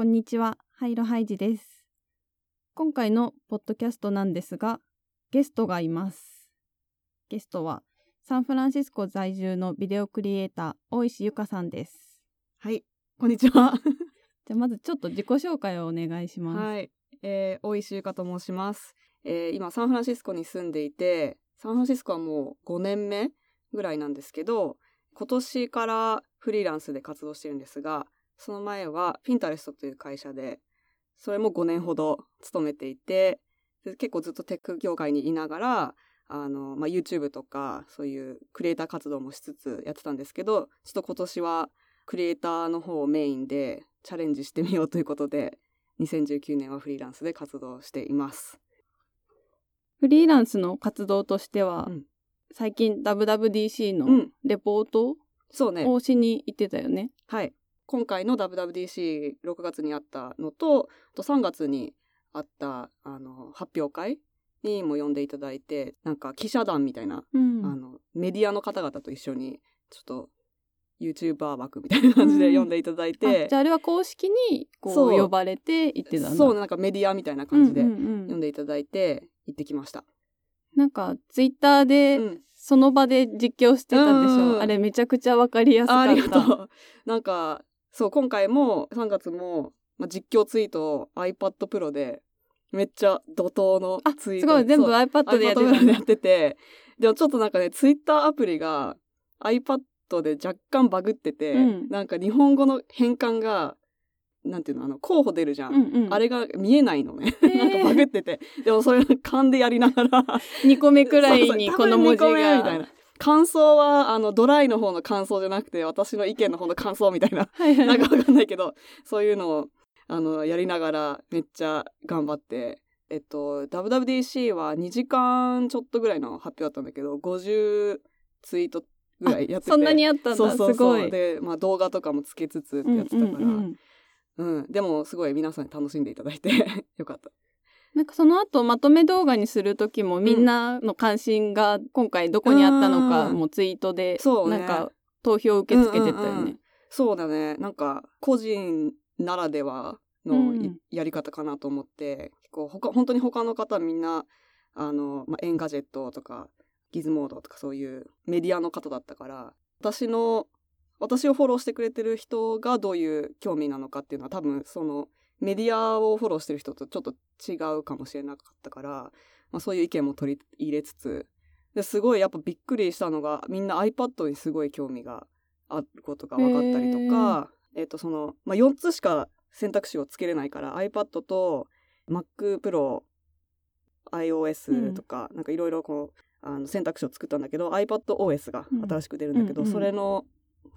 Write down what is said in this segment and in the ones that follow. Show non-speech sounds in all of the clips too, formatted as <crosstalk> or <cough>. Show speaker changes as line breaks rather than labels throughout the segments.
こんにちは、ハイロハイジです。今回のポッドキャストなんですが、ゲストがいます。ゲストはサンフランシスコ在住のビデオクリエイター大石ゆかさんです。
はい、こんにちは。<laughs>
じゃあまずちょっと自己紹介をお願いします。
はい、えー、大石ゆかと申します。えー、今サンフランシスコに住んでいて、サンフランシスコはもう5年目ぐらいなんですけど、今年からフリーランスで活動してるんですが、その前はピンタレストという会社で、それも5年ほど勤めていて、で結構ずっとテック業界にいながら、あの、まあ、YouTube とか、そういうクリエイター活動もしつつやってたんですけど、ちょっと今年はクリエイターの方をメインでチャレンジしてみようということで、2019年はフリーランスで活動しています。
フリーランスの活動としては、
うん
最近 WWDC の
うん、
レポート。をしに行ってたよね。
はい。今回の WWDC6 月にあったのと、あと3月にあったあの発表会にも呼んでいただいて、なんか記者団みたいな、
うん。
あのメディアの方々と一緒にちょっと YouTuber 枠みたいな感じで呼んでいただいて、
あじゃああれは公式にこ
そう。う
呼ばれて行ってたんだ。
そうなんかメディアみたいな感じで
うんうんうん。
呼んでいただいて行ってきました。
なんかツイッターで、
うん。
その場で実況してたでしょ、
うんうん
あれめちゃくちゃわかりやすかった。
あありがとう。なんか、そう、今回も3月も、まあ、実況ツイートを iPad Pro で、めっちゃ怒涛の
あ
ツイート。
すごい全部
そう。
iPad でやって
Pro でやってて、でもちょっとなんかね、Twitter アプリが iPad で若干バグってて、
うん。
なんか日本語の変換が、なんていうの、あの、候補出るじゃん。
うんうん、
あれが見えないのね。なんかバグってて。でもそれ勘でやりながら、
2個目くらいに
そう
この文字
多分二個目みたい
が
な。感想は、あの、ドライの方の感想じゃなくて、私の意見の方の感想みたいな。
はいはい
なんかわかんないけど、そういうのを、あの、やりながら、めっちゃ頑張って、えっと、WWDC は2時間ちょっとぐらいの発表だったんだけど、50ツイートぐらいやってて。
そんなにあったんだ。
そうそうそう。
すごい。
で、まあ動画とかもつけつつってやってたから、
うんうんうん。
うん、でもすごい皆さんに楽しんでいただいて <laughs> よかった。
なんかその後まとめ動画にする時もみんなの関心が今回どこにあったのか
うん。
もツイートでなんか投票受け付けてたよね。
うんうんうん。そうだね。なんか、個人ならではのやり方かなと思って、結構他、本当に他の方みんな、あの、まあ、 Engadget とか、 Gizmodo とかそういうメディアの方だったから、私の、私をフォローしてくれてる人がどういう興味なのかっていうのは多分そのメディアをフォローしてる人とちょっと違うかもしれなかったから、まあ、そういう意見も取り入れつつ、ですごいやっぱびっくりしたのがみんな iPad にすごい興味があることが分かったりとか、えっ、とその、まあ、4つしか選択肢をつけれないから iPad と Mac Pro、iOS とか、なんかいろいろこうあの選択肢を作ったんだけど iPadOS が新しく出るんだけど、
うんうん。うん
それの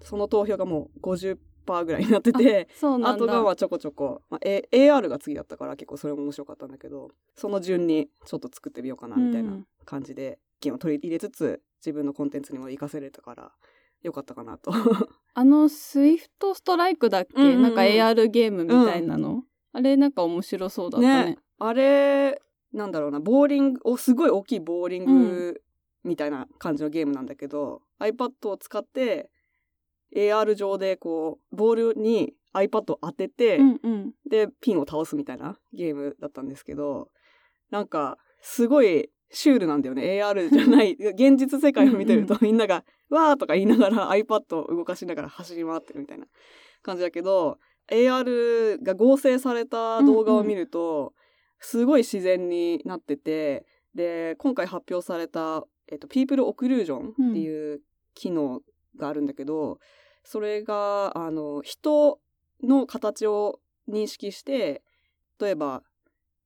その投票がもう50%ぐらいになってて、あとがまあちょこちょこ、まあ、A- AR が次だったから結構それも面白かったんだけどその順にちょっと作ってみようかなみたいな感じで意見を取り入れつつ自分のコンテンツにも活かせれたからよかったかなと。
あの SwiftStrike だっけ、
うんうん
なんか AR ゲームみたいなの、あれなんか面白そうだったね。
ねあれなんだろうなボーリングおすごい大きいボーリングみたいな感じのゲームなんだけど、iPad を使って AR 上でこうボールに iPad を当てて、
うんうん。
でピンを倒すみたいなゲームだったんですけどなんかすごいシュールなんだよね。AR じゃない <laughs> 現実世界を見てるとみんなが「わー」とか言いながら iPad を動かしながら走り回ってるみたいな感じだけど AR が合成された動画を見ると、すごい自然になっててで今回発表された、えっと、People Occlusion っていう機能があるんだけど、それがあの人の形を認識して例えば、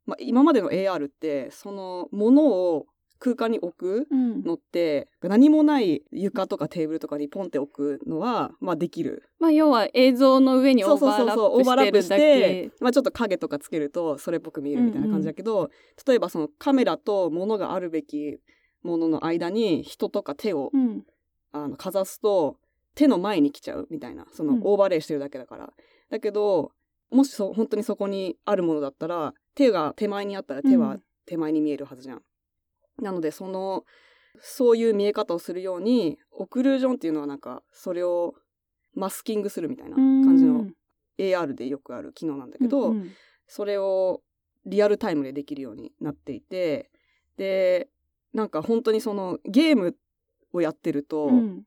まあ、今までの AR ってそのものを空間に置く
うん。
のって何もない床とかテーブルとかにポンって置くのは、まあ、できる。
まあ要は映像の上にオーバーラ
ップし
ップして
まあ、ちょっと影とかつけるとそれっぽく見えるみたいな感じだけど、例えばそのカメラと物があるべきものの間に人とか手を
うん。
あのかざすと手の前に来ちゃうみたいなその
うん。
オーバーレイしてるだけだから、だけどもしそ本当にそこにあるものだったら手が手前にあったら手は
うん。
手前に見えるはずじゃん。なのでそのそういう見え方をするようにオクルージョンっていうのはなんかそれをマスキングするみたいな感じの AR でよくある機能なんだけど、
うんうん。
それをリアルタイムでできるようになっていてでなんか本当にそのゲームをやってると、
うん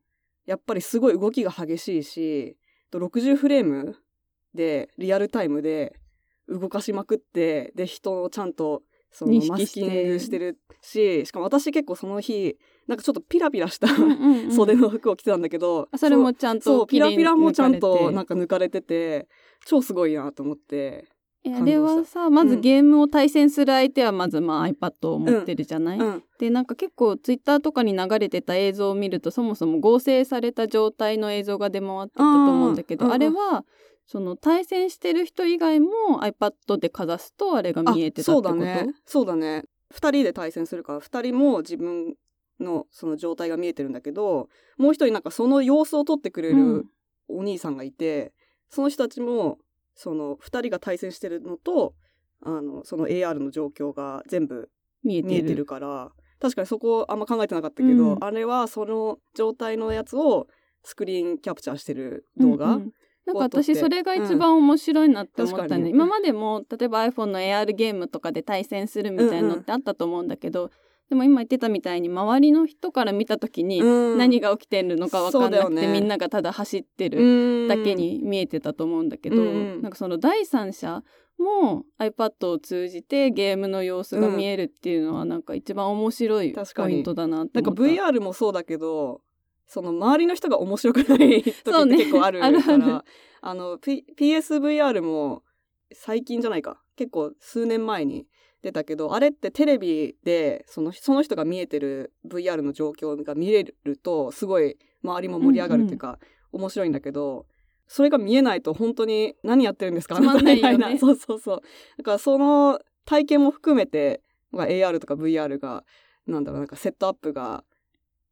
やっぱりすごい動きが激しいしと60フレームでリアルタイムで動かしまくってで人をちゃんとそのマスキングしてるししかも私結構その日なんかちょっとピラピラした <laughs> 袖の服を着てたんだけど、
あそれもちゃん
そうピラピラもちゃんとなんか抜かれてて超すごいなと思って、
えあれはさまずゲームを対戦する相手はまずまあ iPad を持ってるじゃない、
うん、
でなんか結構ツイッターとかに流れてた映像を見るとそもそも合成された状態の映像が出回ってたと思うんだけど、
うんうん
あれはその対戦してる人以外も iPad でかざすとあれが見えてたってこと？
そうだね。そうだね。2人で対戦するから2人も自分のその状態が見えてるんだけどもう一人なんかその様子を撮ってくれ
うん。
るお兄さんがいて、その人たちもその2人が対戦してるのとあのその AR の状況が全部
見えてる。
から確かにそこあんま考えてなかったけど、
うん。
あれはその状態のやつをスクリーンキャプチャーしてる動画、
うんうん。なんか私それが一番面白いなって思ったね、
確かに
今までも例えば iPhone の AR ゲームとかで対戦するみたいなのってあったと思うんだけど、でも今言ってたみたいに周りの人から見た時に
うん。
何が起きてるのか分かんなくて、
ね。
みんながただ走ってる
だ
だけに見えてたと思うんだけど、
うん。うん
なんかその第三者も iPad を通じてゲームの様子が見えるっていうのはなんか一番面白いポイントだなって
なんか
思った
VR もそうだけどその周りの人が面白くない時って結構あるか <laughs>
あるある。
らあの、P、PSVR も最近じゃないか。結構数年前に出たけどあれってテレビでそのその人が見えてる VR の状況が見れるとすごい周りも盛り上がるっていうか、面白いんだけどそれが見えないと本当に何やってるんですか？みたいな。<laughs> そうそうそう。だからその体験も含めてまあ AR とか VR がなんだろうなんかセットアップが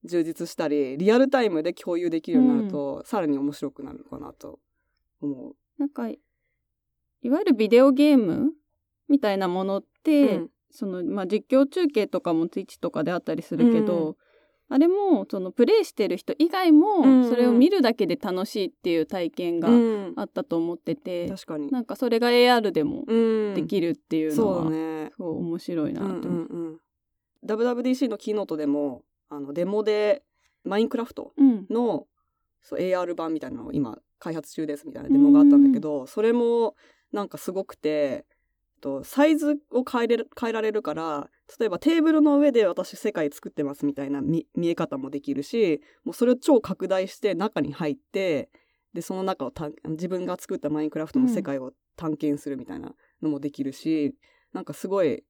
充実したりリアルタイムで共有できるようになると、さらに面白くなるのかなと思う。
なんかいわゆるビデオゲームみたいなものって、
うん
そのまあ、実況中継とかも Twitch とかであったりするけど、
うん
あれもそのプレイしてる人以外も
うん
それを見るだけで楽しいっていう体験が
うん
あったと思ってて、
確かに。
なんかそれが AR でも
うん
できるっていうの
そう
は
だね。
すごい面白いな
うん
と思う。
うんうん。WWDC のキーノートでもあのデモでマインクラフト
うん
のそう AR 版みたいなのを今開発中ですみたいなデモがあったんだけどそれもなんかすごくてとサイズを変えれる変えられるから例えばテーブルの上で私世界作ってますみたいな見見え方もできるしもうそれを超拡大して中に入ってでその中をた自分が作ったマインクラフトの世界を探検するみたいなのもできるし、なんかすごい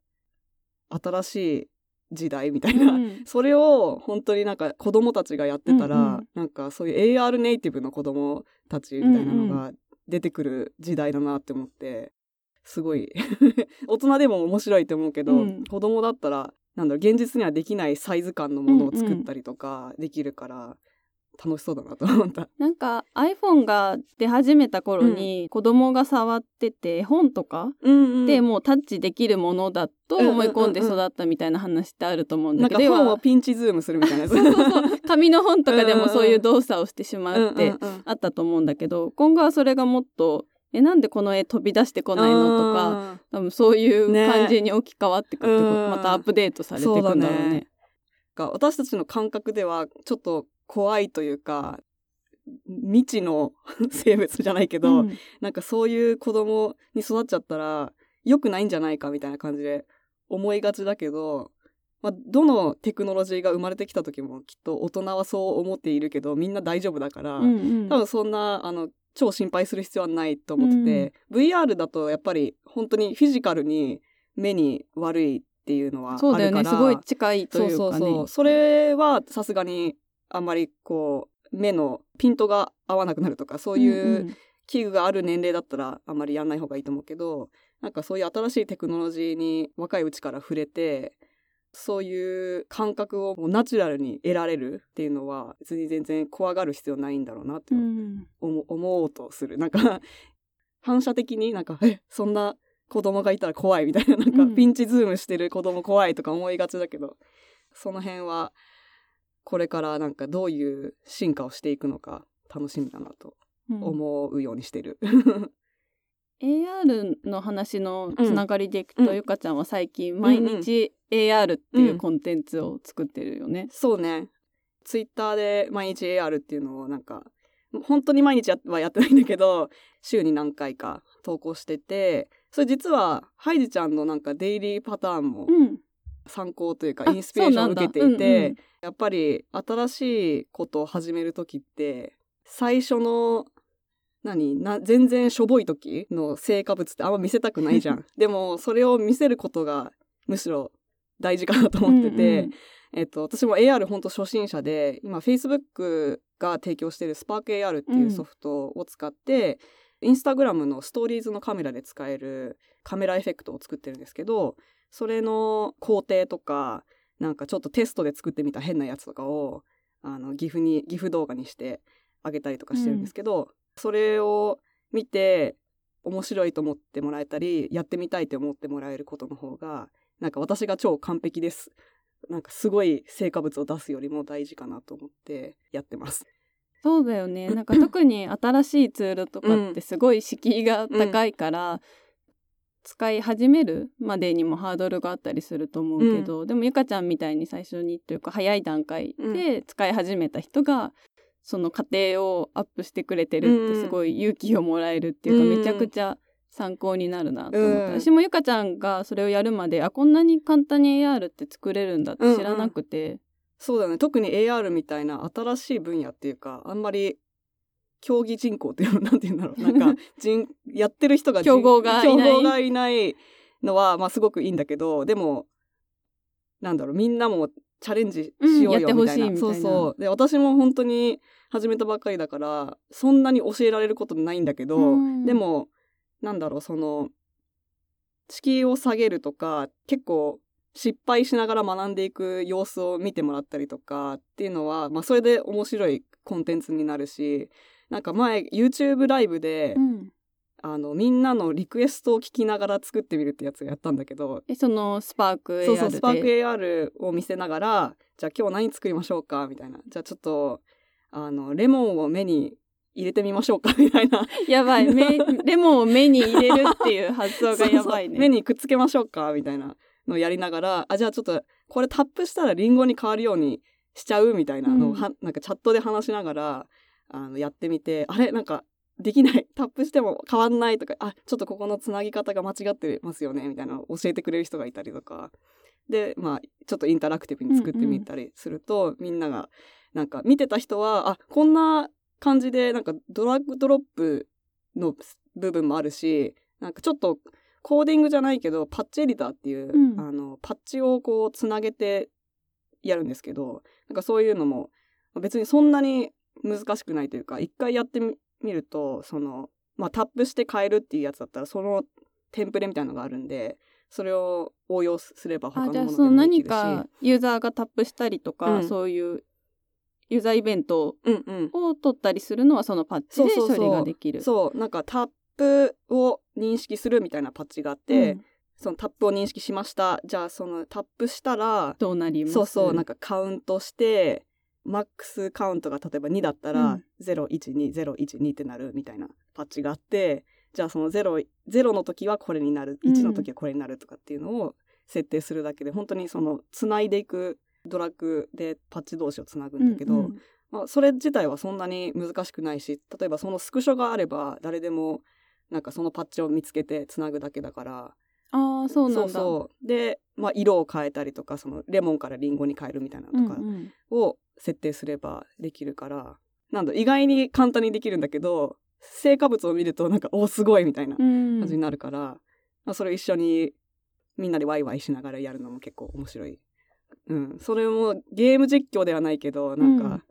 新しい時代みたいな、
うん。<laughs>
それを本当になんか子供たちがやってたら、
うんうん。
なんかそういう AR ネイティブの子供たちみたいなのが出てくる時代だなって思ってすごい。<laughs> 大人でも面白いと思うけど、
うん。
子供だったらなんだろう現実にはできないサイズ感のものを作ったりとかできるから、楽しそうだなと思った。
なんか iPhone が出始めた頃に子供が触ってて絵本とか
うん
でもうタッチできるものだと
うんうんうん
思い込んで育ったみたいな話ってあると思うんだけど、
本をピンチズームするみたいな。
そうそうそう。紙の本とかでもそういう動作をしてしまうって
うんうんうん。
あったと思うんだけど今後はそれがもっとえなんでこの絵飛び出してこないの？とか
あ
多分そういう
ね
感じに置き換わってくってこと、
うん。
またアップデートされていくんだろうね。
が私たちの感覚ではちょっと怖いというか未知の生物じゃないけど、
うん。
なんかそういう子供に育っちゃったら良くないんじゃないかみたいな感じで思いがちだけど、まあ、どのテクノロジーが生まれてきた時もきっと大人はそう思っているけどみんな大丈夫だから、
うんうん。
多分そんなあの超心配する必要はないと思ってて、VR だとやっぱり本当にフィジカルに目に悪いっていうのはあるから
そうだよね。すごい近いというかね。
そうそうそう。それはさすがにあんまりこう目のピントが合わなくなるとかそういう器具がある年齢だったらあんまりやんない方がいいと思うけどなん。かそういう新しいテクノロジーに若いうちから触れてそういう感覚をもうナチュラルに得られるっていうのは別に全然怖がる必要ないんだろうなって
うん。うん
思,、思おうとする。なんか反射的になんかえそんな子供がいたら怖いみたいななんか
うん。
ピンチズームしてる子供怖いとか思いがちだけど、その辺はこれからなんかどういう進化をしていくのか楽しみだなと
うん。
思うようにしてる。
AR の話のつながりでいくと、
うん
ゆかちゃんは最近毎日 AR っていうコンテンツを作ってるよね。
そうね。ツイッターで毎日 AR っていうのをなんか、本当に毎日やはやってないんだけど、週に何回か投稿してて、それ実は、ハイジちゃんのなんかデイリーパターンも
うん。
参考というか
あ
インスピレーションを受けていて、
うんうん
やっぱり新しいことを始める時って、最初の、何？な全然しょぼい時の成果物ってあんま見せたくないじゃん。<laughs> でも、それを見せることがむしろ大事かなと思ってて、
うん
えっと、私も AR 本当初心者で、今 Facebook が提供している SparkAR っていうソフトを使って、インスタグラムのストーリーズのカメラで使えるカメラエフェクトを作ってるんですけど、それの工程とか、なんかちょっとテストで作ってみた変なやつとかを、あの、ギフに、ギフ動画にしてあげたりとかしてるんですけど、それを見て、面白いと思ってもらえたり、やってみたいと思ってもらえることの方が、なんか私が超完璧です。なんかすごい成果物を出すよりも大事かなと思ってやってます。
そうだよね。<laughs> なんか特に新しいツールとかってすごい敷居が高いから、使い始めるまでにもハードルがあったりすると思うけど、でもゆかちゃんみたいに最初にというか早い段階で使い始めた人が、その過程をアップしてくれてるってすごい勇気をもらえるっていうか、
うん
めちゃくちゃ参考になるなと思った、
うん。
私もゆかちゃんがそれをやるまであこんなに簡単に AR って作れるん。だって知らなくて、
そうだね。特に AR みたいな新しい分野っていうか、あんまり競技人口っていうのなんて言うんだろう。なんか <laughs> 人、やってる人が人
競合がいない。
競合がいないのは、まあすごくいいんだけど、でも、なんだろう、みんなもチャレンジしようよみたいな。
うんやってほしいみたいな
そうそう。で、私も本当に始めたばっかりだから、そんなに教えられることないんだけど、
うん
でも、なんだろう、その、敷居を下げるとか、結構失敗しながら学んでいく様子を見てもらったりとかっていうのは、まあそれで面白いコンテンツになるし、なんか前 YouTube ライブで、
うん
あの、みんなのリクエストを聞きながら作ってみるってやつをやったんだけど、
えそのスパーク AR で。
そうそう、スパーク AR を見せながら、じゃあ今日何作りましょうかみたいな。じゃあちょっと、あの、レモンを目に入れてみましょうか。<laughs> みたいな。
やばい。目レモンを目に入れるっていう発想が <laughs> やばいね
そう。そう目にくっつけましょうかみたいなのをやりながら、あ、じゃあちょっと、これタップしたらリンゴに変わるようにしちゃうみたいなのを、
うん。
はなんかチャットで話しながら、あの、やってみて、あれ？なんか、できない。<laughs> タップしても変わんないとか、あ、ちょっとここのつなぎ方が間違ってますよね、みたいなのを教えてくれる人がいたりとか。で、まあ、ちょっとインタラクティブに作ってみたりすると、みんなが、なんか見てた人は、あ、こんな感じで、なんかドラッグドロップの部分もあるし、なんかちょっとコーディングじゃないけど、パッチエディターっていう、
うん
あの、パッチをこうつなげてやるんですけど、なんかそういうのも別にそんなに難しくないというか、一回やってみ見ると、その、まあタップして変えるっていうやつだったら、そのテンプレみたいなのがあるんで、それを応用すれば他
あ
のもので
じゃあその
もできるし。
何かユーザーがタップしたりとか、
うん
そういうユーザーイベント。を取ったりするのはそのパッチで処理ができる。
そう、なんかタップを認識するみたいなパッチがあって、
うん
そのタップを認識しました。じゃあそのタップしたら、
どうなります？
そうそう、なんかカウントして、マックスカウントが例えば2だったら、
うん。
012、012ってなるみたいなパッチがあって、じゃあその0、0の時はこれになる、
うん。
1の時はこれになるとかっていうのを設定するだけで、本当にその、つないでいくドラッグでパッチ同士をつなぐんだけど、
うんうん。
まあ、それ自体はそんなに難しくないし、例えばそのスクショがあれば、誰でも、なんかそのパッチを見つけてつなぐだけだから、
ああそうなんだ。
そうそう。で、まあ、色を変えたりとかそのレモンからリンゴに変えるみたいなのとか
うんうん。
を設定すればできるから、なんだ意外に簡単にできるんだけど成果物を見るとなんかおすごいみたいな
うん。
感じになるから、まあ、それ一緒にみんなでワイワイしながらやるのも結構面白い。うん、それもゲーム実況ではないけどなんか、
うん。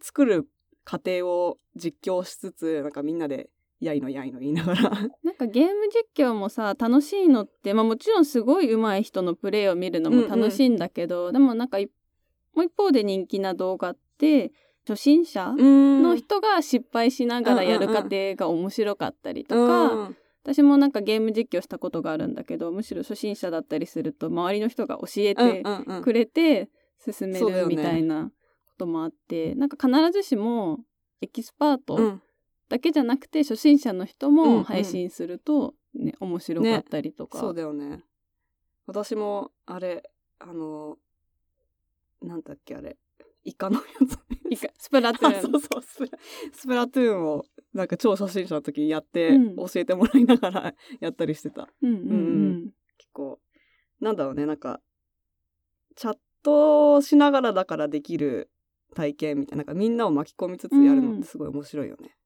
作る過程を実況しつつなんかみんなでやいのやいの言いながら。
なんかゲーム実況もさ楽しいのって、まあ、もちろんすごい上手い人のプレイを見るのも楽しいんだけど、でもなんかいもう一方で人気な動画って初心者の
の
人が失敗しながらやる過程が面白かったりとか、
うん
私もなんかゲーム実況したことがあるんだけどむしろ初心者だったりすると周りの人が教えて
うんうんうん。
くれて進めるみたいなこともあって、なんか必ずしもエキスパート
うん。
だけじゃなくて初心者の人
うんうん。
も配信すると、ね面白かったりとか、
そうだよね。私も、あれ、あの、なんだっけ、あれ。イカのやつ。
いかスプラトゥ
あ
ーン <laughs>
そうそうスプラ、スプラトゥーンを、なんか超初心者の時にやって、
うん
教えてもらいながら <laughs> やったりしてた。
うんうんうん
結構、なんだろうね、なんか、チャットしながらだからできる体験みたいな、なんかみんなを巻き込みつつやるのってすごい面白いよね。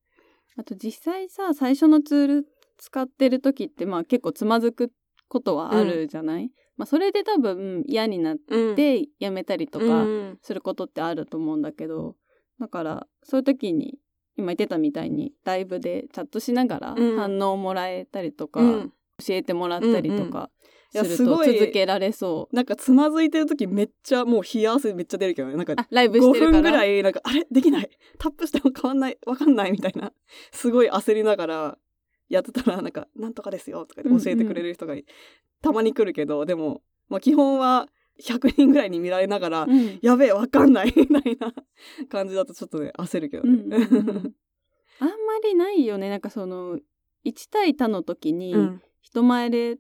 あと実際さ最初のツール使ってる時ってまあ結構つまずくことはあるじゃない、まあ、それで多分嫌になっ
うん
てやめたりと
う
か
ん。
することってあると思うんだけどだからそういう時に今言ってたみたいにライブでチャットしながら
うん。
反応もらえたりとか、
うん。
教えてもらったりとかすると
すごい。
続けられそう。
なんかつまずいてる時めっちゃもう冷や汗めっちゃ出るけどね。なんか
あライブし
5
てるから。
分ぐらいなんかあれ？できない。タップしても変わんない。わかんないみたいな。すごい焦りながらやってたらなんか「なんとかですよ」とか言って教えてくれる人がたまに来るけど、でも、まあ、基本は100人ぐらいに見られながら「
うん。
やべえわかんない」<laughs> みたいな感じだとちょっとね焦るけどね。
うんうんうん。あんまりないよね。なんかその1対他の時に
うん。
人前で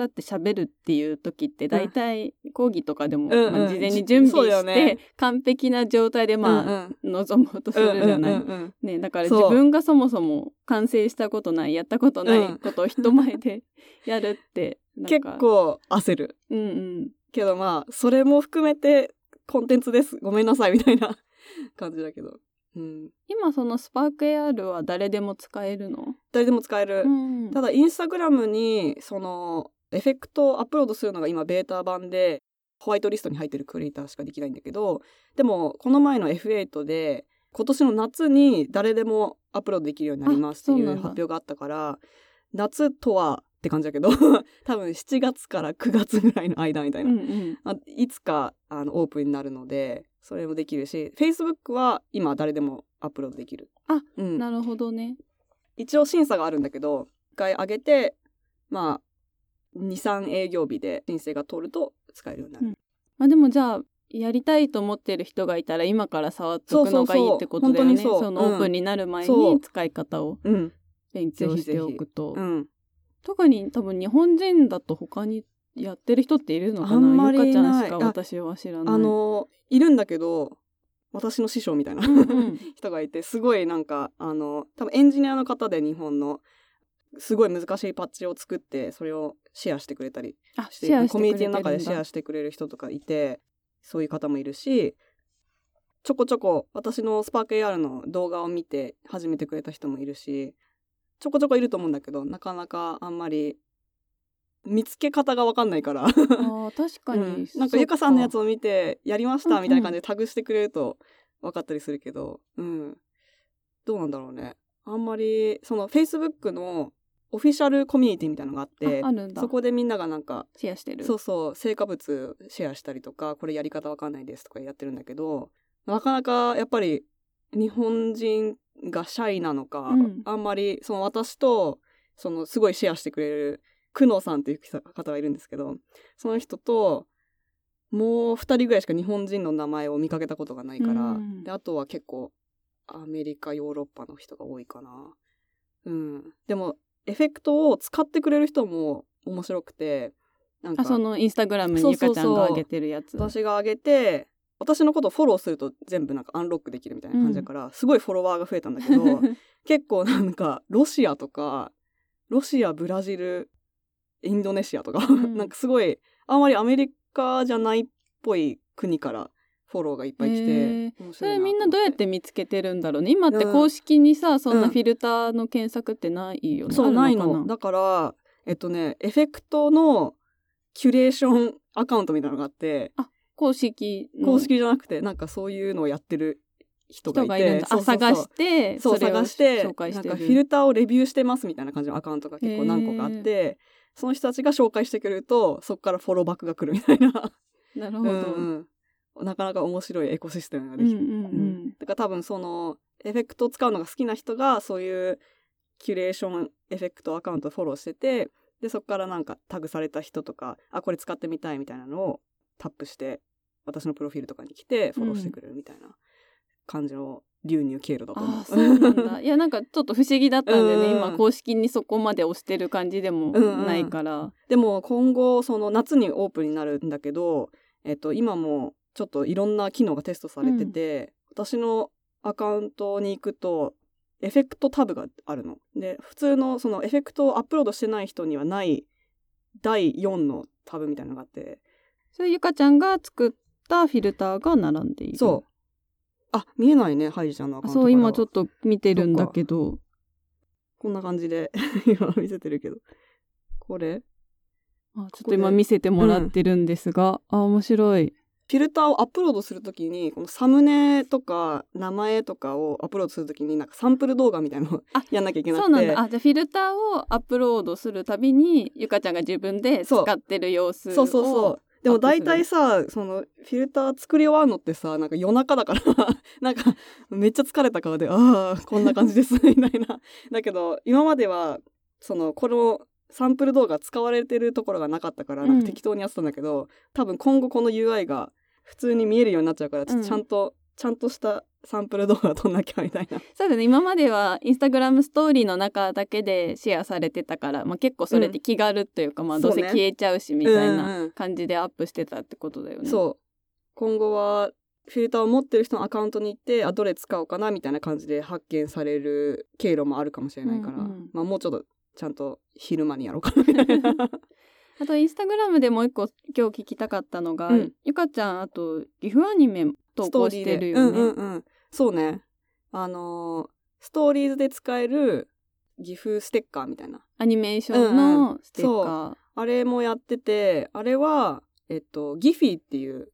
だって喋るっていう時って大体講義とかでも、まあ事前に準備して、完璧な状態でまあ、臨もうとするじゃない。ね、だから自分がそもそも完成したことないやったことな
うん。
いことを人前で <laughs> やるって
結
か。
構焦る。
うんうん。
けどまあそれも含めてコンテンツです。ごめんなさいみたいな <laughs> 感じだけど、うん、
今そのスパーク AR は誰でも使えるの、
誰でも使える、
うん。
ただインスタグラムにそのエフェクトをアップロードするのが今ベータ版でホワイトリストに入ってるクリエイターしかできないんだけどでもこの前の F8 で今年の夏に誰でもアップロードできるようになりますっていう発表があったから夏とはって感じだけど <laughs> 多分7月から9月ぐらいの間みたいな。
うんうん。
あいつかあのオープンになるのでそれもできるし Facebook は今誰でもアップロードできる。
あ、
うん、
なるほどね。
一応審査があるんだけど一回上げてまあ23営業日で申請が通ると使えるようになる、
うん。まあでもじゃあやりたいと思ってる人がいたら今から触っとくのがいいってことだよね。
そ
の
うん
オープンになる前に使い方を
うん。
勉強しておくと。
うん、
特に多分日本人だと他にやってる人っているのかな？
あんまり
ゆかちゃんしか私は知らない。
あのいるんだけど私の師匠みたいな、<laughs> 人がいてすごいなんかあの多分エンジニアの方で日本のすごい難しいパッチを作ってそれをシェアしてくれたり
あ
してコミュニティの中でシェア
し
してくれる人とかいてそういう方もいるしちょこちょこ私のスパーク AR の動画を見て始めてくれた人もいるしちょこちょこいると思うんだけどなかなかあんまり見つけ方が分かんないから。
あー確かに、
うん。なんかゆかさんのやつを見てやりまし
うんうん
たみたいな感じでタグしてくれると分かったりするけど、うん、どうなんだろうね。あんまりその Facebook のオフィシャルコミュニティみたいなのがあってそこでみんながなんか
シェアしてる。
そうそう成果物シェアしたりとかこれやり方わかんないですとかやってるんだけどなかなかやっぱり日本人がシャイなのか、
うん。
あんまりその私とそのすごいシェアしてくれる久能さんっていう方がいるんですけどその人ともう2人ぐらいしか日本人の名前を見かけたことがないから、
うん。
であとは結構アメリカヨーロッパの人が多いかな。うん、でもエフェクトを使ってくれる人も面白くてなんか
あそのインスタグラムにゆかちゃんが上げてるやつ。
私が上げて私のことをフォローすると全部なんかアンロックできるみたいな感じだから、すごいフォロワーが増えたんだけど <laughs> 結構なんかロシアとかロシアブラジルインドネシアとか、
ん。<laughs>
なんかすごいあんまりアメリカじゃないっぽい国からフォローがいっぱい来て、
それみんなどうやって見つけてるんだろうね。今って
うん。
公式にさ、そん
う
なん。フィルターの検索ってないよね、
そう
あ
ないの。だからえっとねエフェクトのキュレーションアカウントみたいなのがあって
公式の。
公式じゃなくてなんかそういうのをやってる人がい
るんだ。あ
そう
探して
そう探してなんかフィルターをレビューしてますみたいな感じのアカウントが結構何個かあってその人たちが紹介してくれるとそこからフォローバックが来るみたいな。
なるほど、
うんうん、なかなか面白いエコシステムができて、
うんうんうん。
だから多分そのエフェクトを使うのが好きな人がそういうキュレーションエフェクトアカウントをフォローしててでそこからなんかタグされた人とかあこれ使ってみたいみたいなのをタップして私のプロフィールとかに来てフォローしてくれるみたいな感じの流入経路だと思う。
あーそうなんだ。<laughs> いやなんかちょっと不思議だったんでね、
うん。
今公式にそこまで押してる感じでもないから、
でも今後その夏にオープンになるんだけど、えっと、今もちょっといろんな機能がテストされてて、私のアカウントに行くとエフェクトタブがあるの。で普通のそのエフェクトをアップロードしてない人にはない第4のタブみたいなのがあって。
それゆかちゃんが作ったフィルターが並んでいる。
そう。あ見えないねハイジちゃんのアカウント
そう今ちょっ
と
と見てるんだけど。
こんな感じで <laughs> 今見せてるけど。これ？
あちょっと今見せてもらってるんですが、あ面白い
フィルターをアップロードするときに、このサムネとか名前とかをアップロードするときに、なんかサンプル動画みたいなのを
あ
やんなきゃいけなくて。
そうなんだあじゃあフィルターをアップロードするたびにゆかちゃんが自分で使ってる様子を
そうそうそう。でも大体さ、そのフィルター作り終わるのってさ、なんか夜中だから、<laughs> なんかめっちゃ疲れた顔で、ああ、こんな感じです、<laughs> みたいな。だけど、今までは、その、このサンプル動画使われてるところがなかったから、なんか適当にやってたんだけど、多分今後この UI が普通に見えるようになっちゃうから、ちちゃんと、ちゃんとしたサンプル動画撮んなきゃみたいな。<laughs>
そうだね。今まではインスタグラムストーリーの中だけでシェアされてたから、まあ、結構それって気軽というか、まあどうせ消えちゃうしみたい
うん
な
うん。
感じでアップしてたってことだよね。
そう。今後はフィルターを持ってる人のアカウントに行ってあどれ使おうかなみたいな感じで発見される経路もあるかもしれないから、
うんうん。
まあもうちょっとちゃんと昼間にやろうかなみたいな <laughs>
あとインスタグラムでもう一個今日聞きたかったのが、
うん。
ゆかちゃんあと岐阜アニメ投稿してるよね。
うんうんうん、そうね。あのーストーリーズで使える岐阜ステッカーみたいな。
アニメーションのステッ
そう。
カー、
あれもやっててあれはえっとギフィっていう。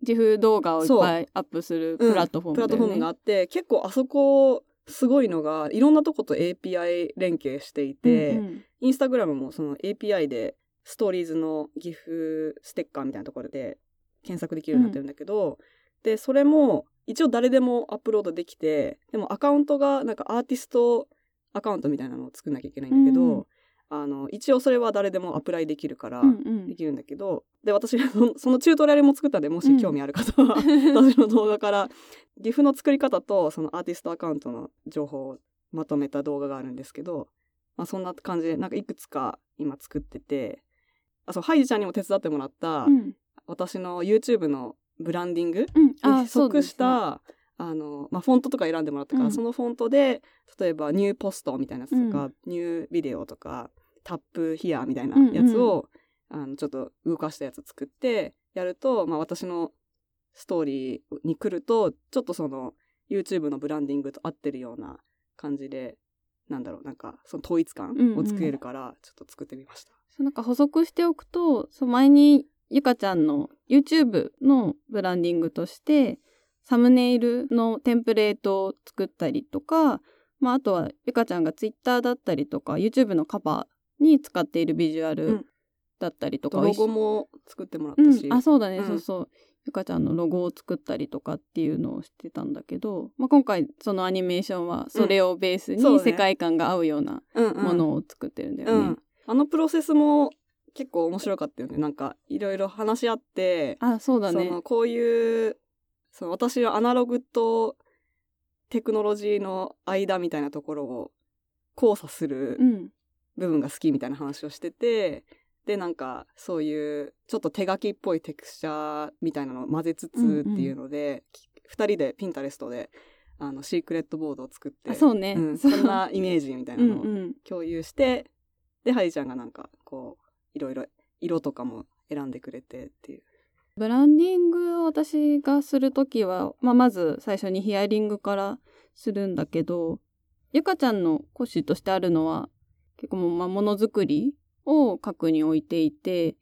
自負動画をいっぱいアップするプラットフォームだよね。
プラットフォームがあって結構あそこすごいのがいろんなとこと API 連携していて、
うんうん。
インスタグラムもその API でストーリーズの GIF ステッカーみたいなところで検索できるようになってるんだけど、でそれも一応誰でもアップロードできてでもアカウントがなんかアーティストアカウントみたいなのを作んなきゃいけないんだけど、
うん。
あの一応それは誰でもアプライできるから
うんうん。
できるんだけど、で私そのそのチュートリアルも作ったんでもし興味ある方は、私の動画から GIF の作り方とそのアーティストアカウントの情報をまとめた動画があるんですけど、まあ、そんな感じでなんかいくつか今作っててあそうハイジちゃんにも手伝ってもらった、
うん。
私の YouTube のブランディングに即した、あのまあ、フォントとか選んでもらったから、
うん。
そのフォントで例えばニューポストみたいなやつとか、ニュービデオとかタップヒアみたいなやつを、あのちょっと動かしたやつ作ってやると、まあ、私のストーリーに来るとちょっとその YouTube のブランディングと合ってるような感じでなんだろうなんかその統一感を作れるからちょっと作ってみました。
そうなんか補足しておくとそう前にゆかちゃんの YouTube のブランディングとしてサムネイルのテンプレートを作ったりとか、まあ、あとはゆかちゃんが Twitter だったりとか YouTube のカバーに使っているビジュアル
うん。
だったりとか、
ロゴも作ってもらっ
うん。
たし、
あそうだね、
うん。
そうそうゆかちゃんのロゴを作ったりとかっていうのをしてたんだけど、まあ、今回そのアニメーションはそれをベースに世界観が合うような
うんうん。
ものを作ってるんだよね。
うん、あのプロセスも結構面白かったよね。なんかいろいろ話し合って、
あそうだね。
こういうその私はアナログとテクノロジーの間みたいなところを交差する
うん。
部分が好きみたいな話をしててでなんかそういうちょっと手書きっぽいテクスチャーみたいなのを混ぜつつっていうので、二人でピンタレストであのシークレットボードを作って
あそうね、
うん、
そ
そんなイメージみたいなのを <laughs>
うんうん。
共有して、でハイちゃんがなんかこういろいろ色とかも選んでくれてっていう。
ブランディングを私がするときは、まあ、まず最初にヒアリングからするんだけどゆかちゃんの講師としてあるのは結構もうまあものづくりを核に置いていて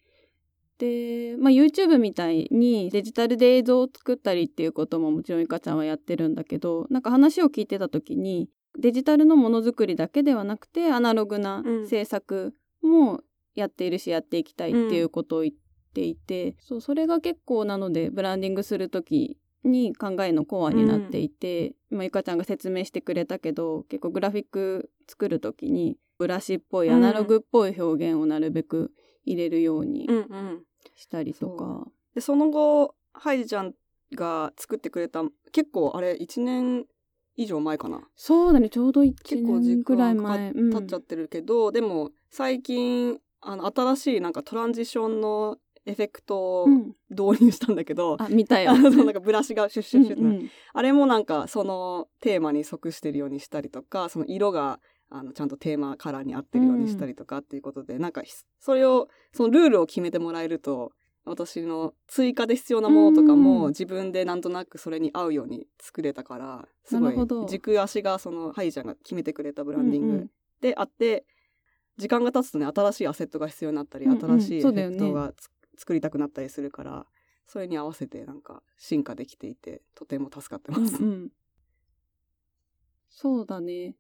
で、まあ、YouTube みたいにデジタルで映像を作ったりっていうことももちろんゆかちゃんはやってるんだけどなんか話を聞いてた時にデジタルのものづくりだけではなくてアナログな
うん。
制作もやっているしやっていきたいっていうことを言っていて、そうそれが結構なのでブランディングする時に考えのコアになっていて、今ゆかちゃんが説明してくれたけど結構グラフィック作る時にブラシっぽいアナログっぽい表現をなるべく入れるように
うんうん、
したりとか。
でその後ハイちゃんが作ってくれた結構あれ1年以上前かな。
そうだねちょうど1
結構時
年ぐらい
間
前
か経っちゃってるけど、でも最近あの新しいなんかトランジションのエフェクトを
うん。うん
導入したんだけど、
あ見たよ。
なんかブラシが <laughs> シュッシュッシュッ
うんうん。
あれもなんかそのテーマに即してるようにしたりとかその色があのちゃんとテーマカラーに合ってるようにしたりとかっていうことで、なんかひそれをそのルールを決めてもらえると私の追加で必要なものとか
うん。
も自分でなんとなくそれに合うように作れたからすご
ない
軸足がそのハイちゃんが決めてくれたブランディング
うんうん。
であって時間が経つとね新しいアセットが必要になったり、
うんうん。
新しいエフェクトがつ作りたくなったりするからそれに合わせてなんか進化できていてとても助かってます。
うんうん。そうだね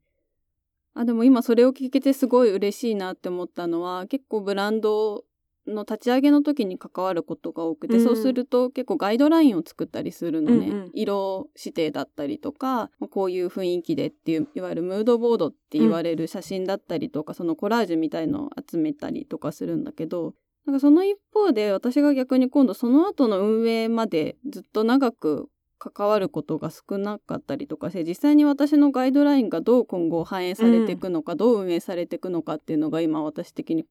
あでも今それを聞けてすごい嬉しいなって思ったのは結構ブランドの立ち上げの時に関わることが多くて、
うん
そうすると結構ガイドラインを作ったりするのね、
うんうん。
色指定だったりとかこういう雰囲気でっていういわゆるムードボードって言われる写真だったりとか、そのコラージュみたいのを集めたりとかするんだけどなんかその一方で私が逆に今度その後の運営までずっと長く関わることが少なかったりとかして実際に私のガイドラインがどう今後反映されていくのか、どう運営されていくのかっていうのが今私的に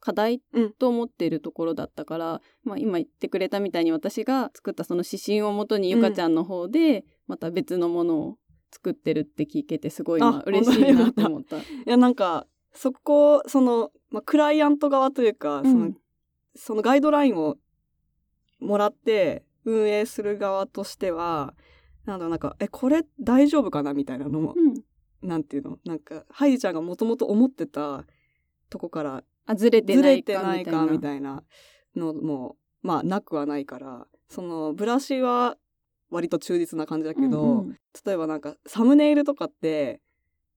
課題
うん。
と思っているところだったから、まあ、今言ってくれたみたいに私が作ったその指針をもとにゆかちゃんの方でまた別のものを作ってるって聞けてすごい嬉しいなと思った。
いやなんかそこその、まあ、クライアント側というか、そのそのガイドラインをもらって運営する側としてはなんだなんかえこれ大丈夫かなみたいなのも、
うん
なんていうのなんかハイジちゃんがもともと思ってたとこから
あずれて
ずれ
ないか
てない
みたいな。
かみたいなのもまあなくはないからそのブラシは割と忠実な感じだけど、
うんうん
例えばなんかサムネイルとかって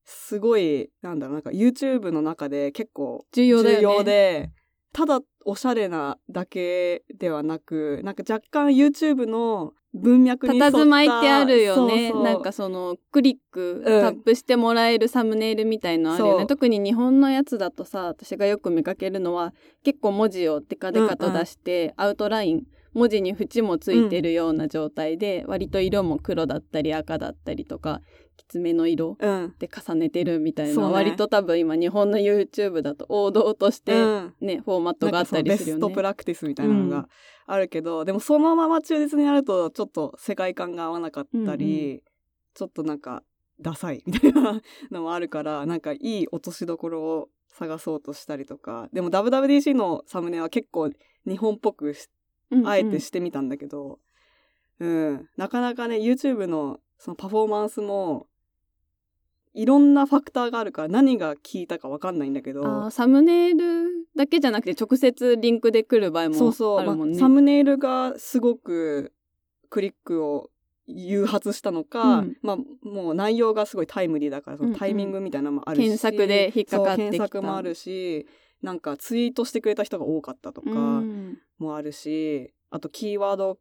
すごいなんだろうなんか YouTube の中で結構
重要だよね。
ただおしゃれなだけではなくなんか若干 YouTube の文脈に沿った
佇まいってあるよね。
そうそう。
なんかそのクリック、
ん。
タップしてもらえるサムネイルみたいのあるよね。特に日本のやつだとさ私がよく見かけるのは結構文字をデカデカと出して、アウトライン文字に縁もついてるような状態で、割と色も黒だったり赤だったりとかきつめの色
うん。
で重ねてるみたいな、
そうね。
割と多分今日本の YouTube だと王道として、
うん。
ねフォーマットがあったりするよね。
ベストプ。ラクティスみたいなの
うん
があるけど、でもそのまま忠実にやるとちょっと世界観が合わなかったり、
うん
ちょっとなんかダサいみたいなのもあるからなんかいい落としどころを探そうとしたりとか。でも WWDC のサムネは結構日本っぽくあえてしてみたんだけど、うん、なかなかね YouTube のそのパフォーマンスもいろんなファクターがあるから何が効いたかわかんないんだけど。
サムネイルだけじゃなくて直接リンクで来る場合も
そうそう、
あるもんね。
まあサムネイルがすごくクリックを誘発したのか、
うん。
まあもう内容がすごいタイムリーだからそのタイミングみたいなのもあるし、
検索で引っかかって
検索もあるしなんかツイートしてくれた人が多かったとか
うん。
もあるし、あとキーワード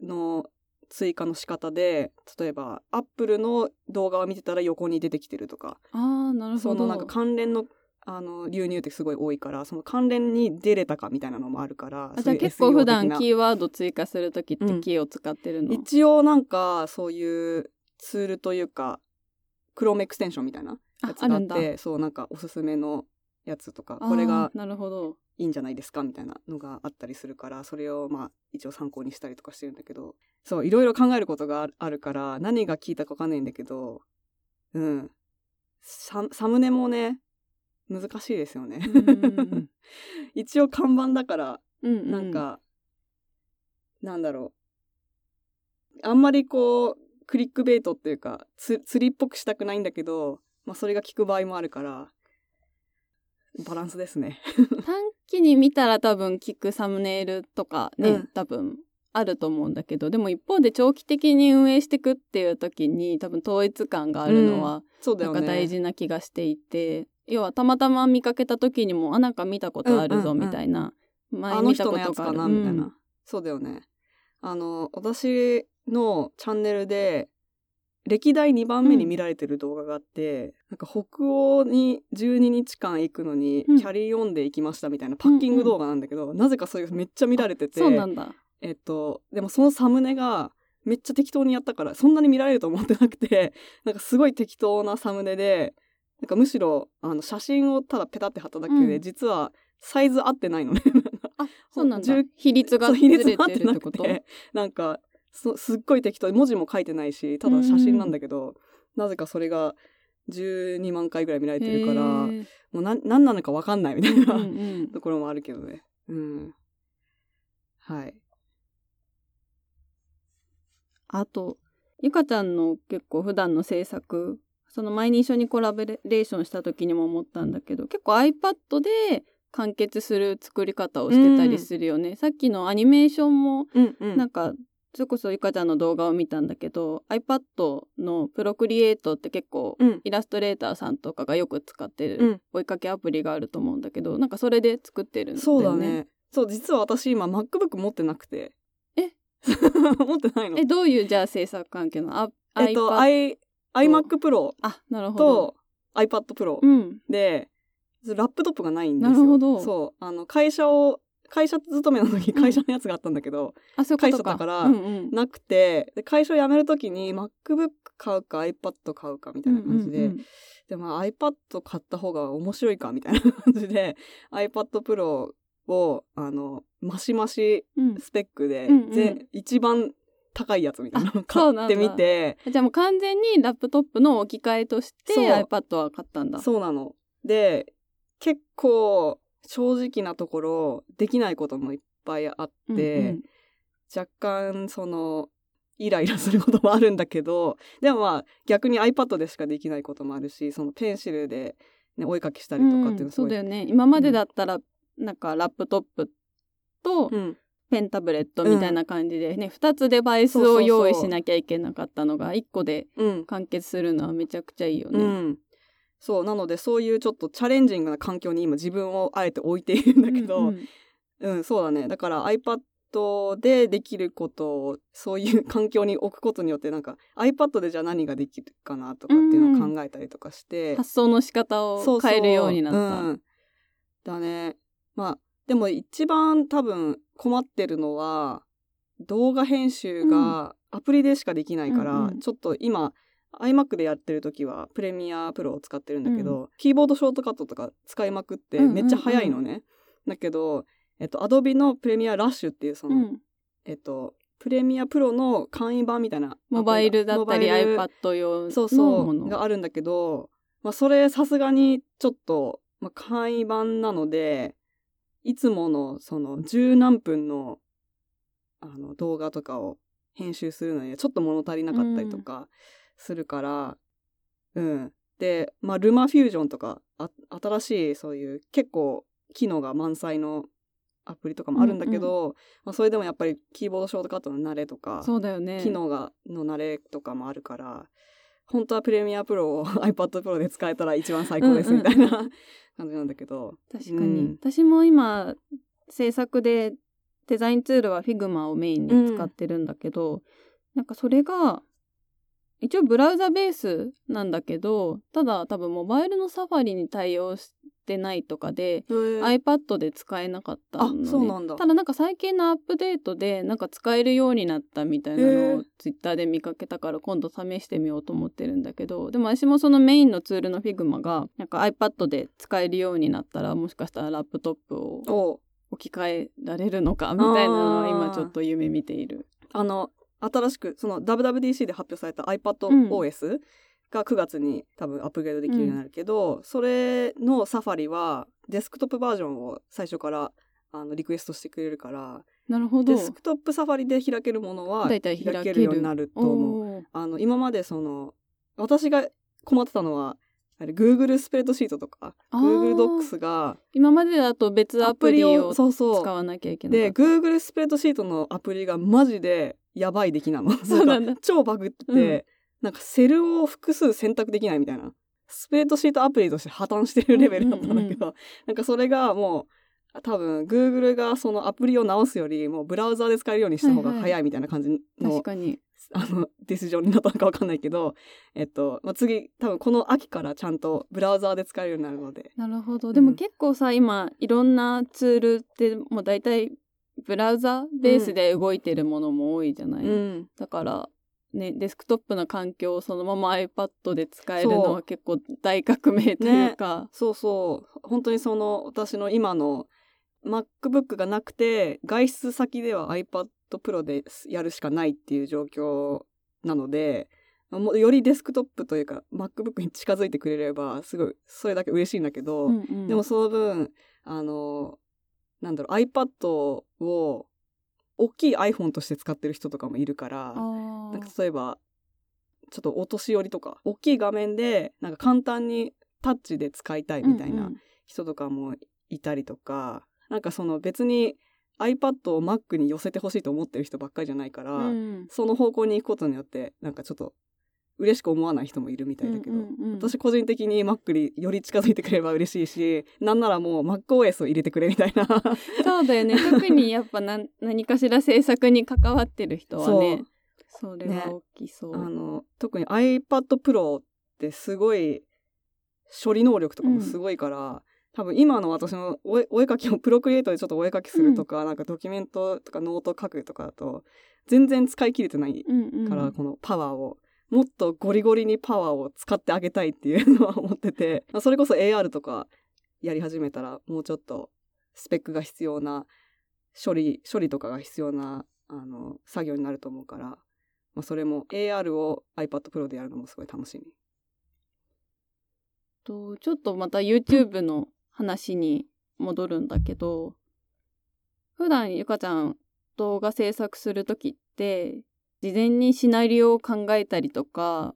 の追加の仕方で例えばアップルの動画を見てたら横に出てきてるとか
ああなるほど。
そのなんか関連のあの流入ってすごい多いからその関連に出れたかみたいなのもあるから
あじゃあ結構普段キーワード追加するときって
うん
キーを使ってるの、
一応なんかそういうツールというか Chrome エクステンションみたいなやつがあってそうなんかおすすめのやつとかこれが
なるほど。
いいんじゃないですかみたいなのがあったりするからそれをまあ一応参考にしたりとかしてるんだけどそういろいろ考えることがあるから何が聞いたかわかんないんだけどうん。ササムネもね難しいですよね。<laughs> 一応看板だから
うんうん
なんか、なんだろう。あんまりこうクリックベイトっていうかつ釣りっぽくしたくないんだけど、まあ、それが効く場合もあるからバランスですね。
短期に見たら多分聞くサムネイルとかね、
うん。
多分あると思うんだけどでも一方で長期的に運営していくっていう時に多分統一感があるのは、
そうだよね。
なんか大事な気がしていて、要はたまたま見かけた時にもあなんか見たことあるぞ
うんうんうん。
みたいな、前見たことがある。
かなみたいな、
うん。
そうだよね。あの私のチャンネルで歴代2番目に見られてる動画があって、なんか北欧に12日間行くのに
うん。
キャリーオンで行きましたみたいなパッキング動画なんだけど、なぜかそれがめっちゃ見られてて
そうなんだ。
えっとでもそのサムネがめっちゃ適当にやったからそんなに見られると思ってなくて <laughs> なんかすごい適当なサムネでなんかむしろあの写真をただペタって貼っただけで、
うん。
実はサイズ合ってないのね。
あそうなんだ。<laughs> 比率がずれてる
比率合って
こと？
なんかそすっごい適当で文字も書いてないしただ写真なんだけど、なぜかそれが12万回ぐらい見られてるからもうな何なのか分かんないみたいな、
うんうん
ところもあるけどね。うん。はい。
あとゆかちゃんの結構普段の制作その前に一緒にコラボレーションした時にも思ったんだけど結構 iPad で完結する作り方をしてたりするよね、さっきのアニメーションも
うんうん。
なんかそれこそゆかちゃんの動画を見たんだけど iPad のプロクリエイトって結構
うん。
イラストレーターさんとかがよく使ってる
うん。
追いかけアプリがあると思うんだけどなんかそれで作ってるんだよね。
そうだね。そう実は私今 MacBook 持ってなくて。
え？<laughs>
持ってないの。
えどういうじゃあ制作関係の？あ
えっと iMac Pro
あなるほど。
と iPad Pro
うん。
で、ラップトップがないんですよ。
なるほど。
そうあの会社を会社勤めの時会社のやつがあったんだけど、
あそう
会社だからなくてで会社を辞める時に MacBook 買うか iPad 買うかみたいな感じで、でまあ iPad 買った方が面白いかみたいな <laughs> 感じで iPad Pro をあのマシマシ
うん。
スペックで、
うんうん。
ぜ一番高いやつみたいなの買ってみて。
じゃあもう完全にラップトップの置き換えとして iPad は買ったんだ。
そうなの。で結構正直なところできないこともいっぱいあって、
うんうん。
若干そのイライラすることもあるんだけどでもまあ逆に iPad でしかできないこともあるしそのペンシルで、ね、お絵かきしたりとかっていうの
うん
すごい、
そうだよね。今までだったらなんかラップトップと
うん。
ペンタブレットみたいな感じでね、2つデバイスを用意しなきゃいけなかったのが1個で
うん。
完結するのはめちゃくちゃいいよね。
うん、そうなのでそういうちょっとチャレンジングな環境に今自分をあえて置いているんだけど、
うん
うん、そうだね。だから iPad でできることをそういう環境に置くことによってなんか iPad でじゃあ何ができるかなとかっていうのを考えたりとかして、
発想の仕方を変えるようになった。
うんだね。まあでも一番多分困ってるのは動画編集がアプリでしかできないから、
うんうん
ちょっと今 iMac でやってる時はプレミアプロを使ってるんだけど、キーボードショートカットとか使いまくって
うんうんうん。
めっちゃ早いのね。だけど、えっと、Adobe のプレミアラッシュっていうその、
うん。
えっと、プレミアプロの簡易版みたいな
モバイルだったり iPad 用
そう
の。
そう
もの。
があるんだけど、まあ、それさすがにちょっと、まあ、簡易版なのでいつものその十何分のあの動画とかを編集するのにはちょっと物足りなかったりとかするから。うん、で、まあ、ルマフュージョンとかあ新しいそういう結構機能が満載のアプリとかもあるんだけど、まあ、それでもやっぱりキーボードショートカットの慣れとか
そうだよね。
機能がの慣れとかもあるから本当はプレミアプロを <laughs> iPad Pro で使えたら一番最高ですみたいな <laughs> 感じなんだけど。
確かに、
うん。
私も今制作でデザインツールは Figma をメインに使ってるんだけど、なんかそれが一応ブラウザベースなんだけどただ多分モバイルのサファリに対応してないとかで、iPad で使えなかったの、ね、
あそうなんだ。
ただなんか最近のアップデートでなんか使えるようになったみたいな
へ
の
ー
を Twitter で見かけたから今度試してみようと思ってるんだけどでも私もそのメインのツールの Figma がなんか iPad で使えるようになったらもしかしたらラップトップを
お。
置き換えられるのかみたいなのを今ちょっと夢見ている。
あの新しくその WWDC で発表された
うん。
iPadOS が9月に多分アップグレードできるようになるけど、それのサファリはデスクトップバージョンを最初からあのリクエストしてくれるから
なるほど。
デスクトップサファリで開けるものは
開ける。
ようになると思う。あの今までその私が困ってたのはあれ Google スプレッドシートとか Google Docs が
今までだと別アプリを使わなきゃいけない
で Google スプレッドシートのアプリがマジでやばい出来なの。<laughs>
そうなんだ。
か超バグってて、なんかセルを複数選択できないみたいな。スプレッドシートアプリとして破綻してるレベルだったんだけど、なんかそれがもう多分 Google がそのアプリを直すよりもうブラウザーで使えるようにした方が早いみたいな感じの,、
確かに。
あのディシジョンになったのかわかんないけど、えっとまあ、次多分この秋からちゃんとブラウザーで使えるようになるので。
なるほど。
ん。
でも結構さ、今いろんなツールってもう大体ブラウザベースで動いてるものも多いじゃない、
うん。
だからねデスクトップの環境をそのまま iPad で使えるの
そう。
は結構大革命というか、
そうそう。本当にその私の今の MacBook がなくて外出先では iPad Pro でやるしかないっていう状況なのでもうよりデスクトップというか MacBook に近づいてくれればすごいそれだけ嬉しいんだけど、
うんうん。
でもその分あのなんだろう iPad を大きい iPhone として使ってる人とかもいるからなんか例えばちょっとお年寄りとか大きい画面でなんか簡単にタッチで使いたいみたいな
うんうん。
人とかもいたりとか、なんかその別に iPad を Mac に寄せてほしいと思ってる人ばっかりじゃないから、
うん。
その方向に行くことによってなんかちょっと嬉しく思わない人もいるみたいだけど、
うんうんうん。
私個人的に Mac により近づいてくれれば嬉しいしなんならもう MacOS を入れてくれみたいな。<laughs>
そうだよね。特にやっぱ何何かしら制作に関わってる人はねそれは大きそう、
あの特に iPad Pro ってすごい処理能力とかもすごいから、多分今の私のお絵お絵描きを Procreate でちょっとお絵描きするとか、なんかドキュメントとかノート書くとかだと全然使い切れてない
うんうん
から、このパワーをもっとゴリゴリにパワーを使ってあげたいっていうのは思っててそれこそ AR とかやり始めたらもうちょっとスペックが必要な処理処理とかが必要なあの作業になると思うから、まあ、それも AR を iPad Pro でやるのもすごい楽しみ。
とちょっとまた YouTube の話に戻るんだけど普段ゆかちゃん動画制作する時って事前にシナリオを考えたりとか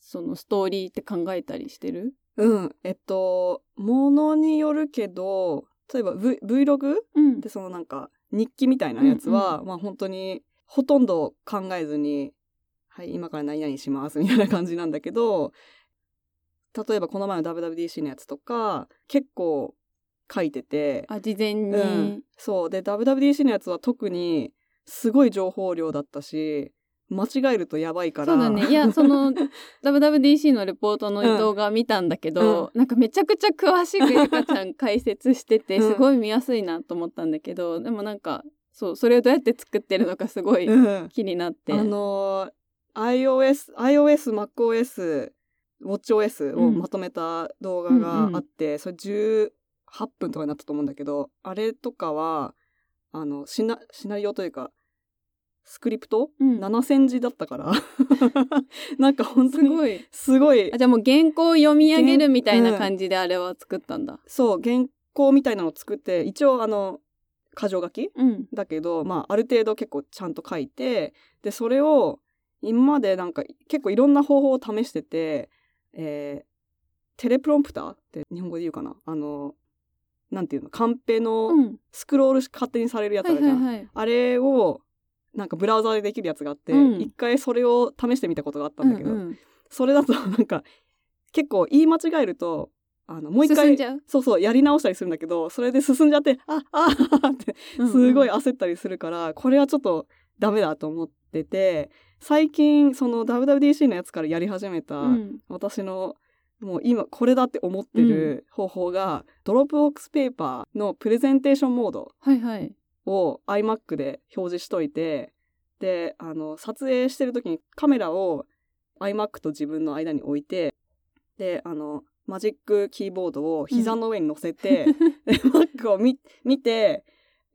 そのストーリーって考えたりしてる？
うん、えっとものによるけど例えば、v、Vlog
うん。
でそのなんか日記みたいなやつは、まあ本当にほとんど考えずに「はい今から何々します」みたいな感じなんだけど例えばこの前の WWDC のやつとか結構書いてて、
あ事前に、
うん、そう。で WWDC のやつは特にすごい情報量だったし間違えるとやばいから。
そうだね。いやその <laughs> WWDC のレポートの動画見たんだけど、なんかめちゃくちゃ詳しくゆかちゃん解説してて
うん。
すごい見やすいなと思ったんだけど、でもなんかそうそれをどうやって作ってるのかすごい
うん。
気になって、
あのー iOS、iOS、MacOS、WatchOS をまとめた動画があって、それ18分とかになったと思うんだけど、あれとかは、あの、シナシナリオというか、スクリプト、
うん。
7000字だったから、<laughs> なんか本当に
すごい。
すごい。
あじゃあもう原稿を読み上げるみたいな感じであれは作ったんだ。
そう、原稿みたいなのを作って、一応あの、箇条書き？
うん。
だけど、まあ、ある程度結構ちゃんと書いて、で、それを、今までなんか結構いろんな方法を試してて、えーテレプロンプターって日本語で言うかな？あの、なんていうの、カンペの
うん。
スクロール勝手にされるやつあ
はい
るじゃん。あれを、なんかブラウザでできるやつがあって、
うん。
一回それを試してみたことがあったんだけど、
うんうん
それだと <laughs> なんか結構言い間違えると、あの、もう一回そうそう、やり直したりするんだけど、それで進んじゃって、あ、ああってすごい
うん。うん
焦ったりするから、これはちょっとダメだと思ってて、最近その WWDC のやつからやり始めた、
うん。
私のもう今これだって思ってる方法が、 Dropbox Paper のプレゼンテーションモード。
はいはい
を iMac で表示しといて、で、あの、撮影してる時にカメラを iMac と自分の間に置いて、で、あの、 Magic Keyboard を膝の上に乗せて、で、Mac を見見て、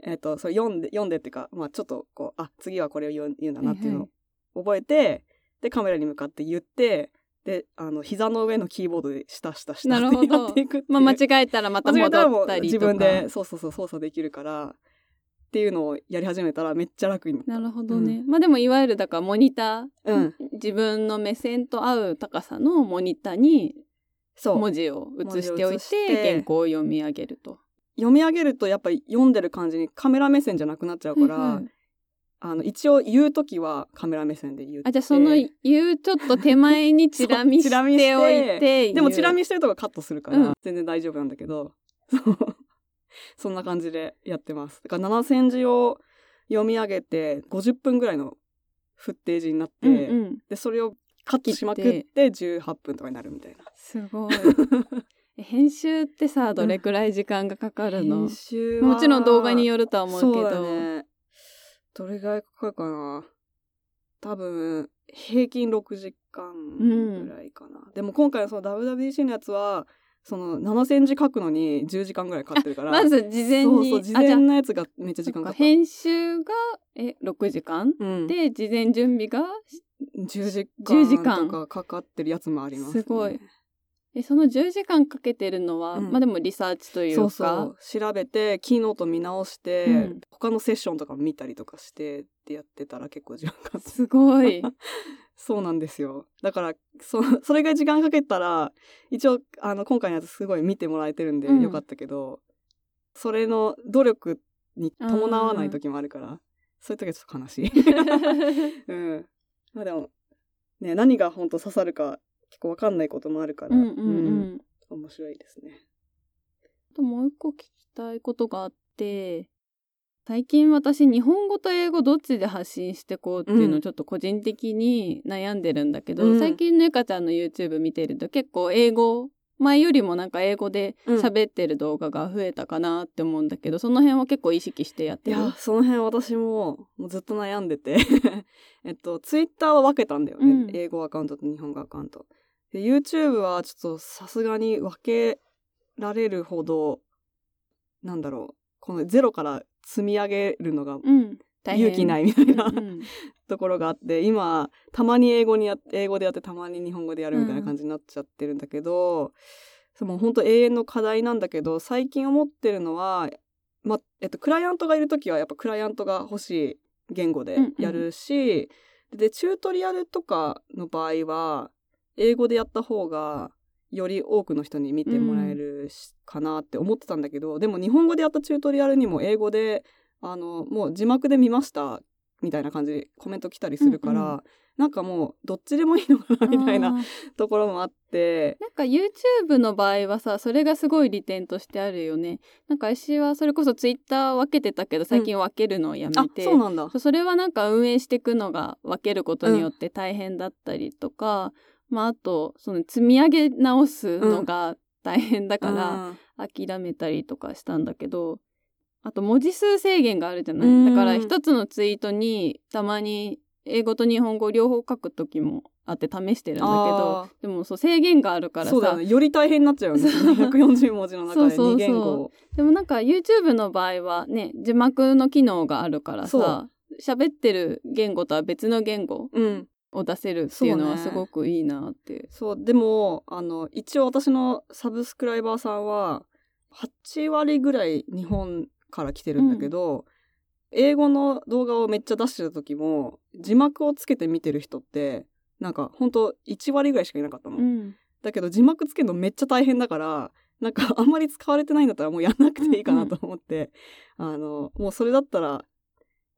えっ、と、それ読んで、読んでっていうか、まあちょっとこう、あ、次はこれを言う言うんだなっていうのを覚えて、で、カメラに向かって言って、で、あの、膝の上のキーボードで下下下って
なるほど。
やっていくっていう。
まあ間違えたらまた戻ったりとか。
自分で、そうそうそう、操作できるから、っていうのをやり始めたらめっちゃ楽になった。
なるほどね、まあでもいわゆるだからモニター、
うん。
自分の目線と合う高さのモニターに
そう。
文字を映しておい
て
て。原稿を読み上げると。
読み上げるとやっぱり読んでる感じにカメラ目線じゃなくなっちゃうから、
はいはい。
あの、一応言うときはカメラ目線で言って。
あじゃあその言うちょっと手前にチラ見
して
おいて
でもチラ
見
見してるとこカットするから、
うん。
全然大丈夫なんだけど、そ <laughs> う <laughs> そんな感じでやってます。だから7000字を読み上げて50分ぐらいのフッテージになって、
うんうん、
で、それをカットしまくって18分とかになるみたいな。
すごい。<laughs> え編集ってさどれくらい時間がかかるの、
編集は
もちろん動画によるとは思うけど
ね。どれぐらいかかるかな多分、平均6時間ぐらいかな。でも今回のその WWDC のやつは、その7センチ書くのに10時間ぐらいかかってるから。<laughs>
まず事前に
そうそう、事前のやつがめっちゃ時間かかった。
編集がえ6時間？
うん、
で事前準備が
10時
10時間
間とかかかってるやつもあります、ね。
すごいえその10時間かけてるのは、
うん。
まあでもリサーチというか。
そうそう。調べてキーノート見直して、
うん。
他のセッションとか見たりとかしてってやってたら結構時間か
すごい。<laughs>
そうなんですよ。だからそそれが時間かけたら一応あの今回のやつすごい見てもらえてるんで
うん。
よかったけど、それの努力に伴わない時もあるから、そういう時はちょっと悲しい。<laughs> うん、まあでもね何が本当刺さるか結構わかんないこともあるから、
うんうんう
うん
ん
面白いですね。
あともう一個聞きたいことがあって最近私日本語と英語どっちで発信してこうっていうの
うん
をちょっと個人的に悩んでるんだけど、
うん
最近のゆかちゃんの YouTube 見てると結構英語前よりもなんか英語で喋ってる動画が増えたかなって思うんだけど、その辺は結構意識してやってる？
いや、その辺私ももうずっと悩んでて。<laughs> えっと、ツイッターは分けたんだよね。
うん
英語アカウントと日本語アカウント。で、YouTube はちょっとさすがに分けられるほど、なんだろう、このゼロから積み上げるのが勇気ないみたいな
うんうん。<laughs>
ところがあって、今、たまに英語にや英語でやってたまに日本語でやるみたいな感じになっちゃってるんだけど、その本当永遠の課題なんだけど、最近思ってるのは、ま、えっと、クライアントがいるときはやっぱクライアントが欲しい言語でやるし、で、チュートリアルとかの場合は、英語でやった方が、より多くの人に見てもらえるし、かなって思ってたんだけど、でも日本語でやったチュートリアルにも英語で、あの、もう字幕で見ました、みたいな感じでコメント来たりするから、
うんう
なんかもうどっちでもいいのかな、みたいなところもあって、
なんか YouTube の場合はさそれがすごい利点としてあるよね。なんか私はそれこそ Twitter 分けてたけど最近分けるのをや
あ
め、て、
そうなんだ。
それはなんか運営していくのが分けることによって大変だったりとか、まああとその積み上げ直すのが大変だから諦めたりとかしたんだけど、あと文字数制限があるじゃない、
うん。
だから一つのツイートにたまに英語と日本語両方書く時もあって試してるんだけど
あ
でもそう制限があるからさ。
そうだよね。より大変になっちゃうよね。
そう。
140文字の中で
そうそうそう。
2言語。
でもなんか YouTube の場合はね字幕の機能があるからさ喋ってる言語とは別の言語
うん。
を出せるっていうのはすごくいいなって。
そう、でも、あの、一応私のサブスクライバーさんは、8割ぐらい日本から来てるんだけど、英語の動画をめっちゃ出してた時も、字幕をつけて見てる人って、なんかほんと1割ぐらいしかいなかったの。
うん
だけど字幕つけるのめっちゃ大変だから、なんかあんまり使われてないんだったらもうやんなくていいかなと思って、あの、もうそれだったら、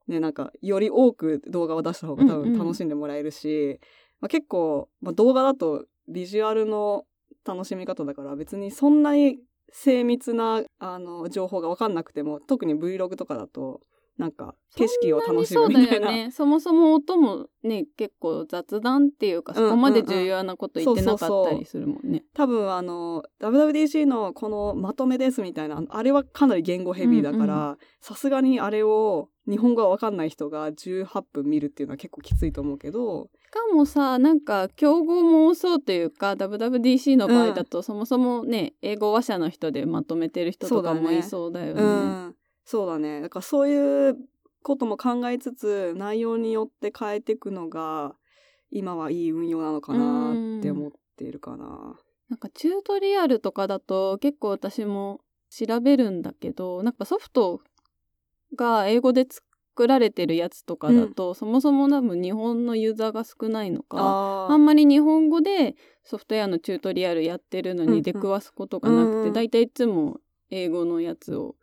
ね、なんかより多く動画を出した方が多
うんうん
分楽しんでもらえるし、まあ、結構、まあ、動画だとビジュアルの楽しみ方だから別にそんなに精密なあの情報が分かんなくても特に Vlog とかだとなんか景色を楽しむみたいな。
そね。そもそも音もね結構雑談っていうか
うん
そこまで重要なこと言ってなかったりするもんね。
多分あの WWDC のこのまとめですみたいなあれはかなり言語ヘビーだか
うん
らさすがにあれを日本語が分かんない人が18分見るっていうのは結構きついと思うけど
しかもさなんか競合も多そうというか WWDC の場合だと、そもそもね英語話者の人でまとめてる人とかもいそうだよね。
うん。そうだね。だからそういうことも考えつつ内容によって変えていくのが今はいい運用なのかなって思っているかな。
なんかチュートリアルとかだと結構私も調べるんだけどなんかソフトが英語で作られてるやつとかだと、そもそも多分日本のユーザーが少ないのか
あ
あんまり日本語でソフトウェアのチュートリアルやってるの
うんうん
に出くわすことがなくて、
うんうん
だいたいいつも英語のやつを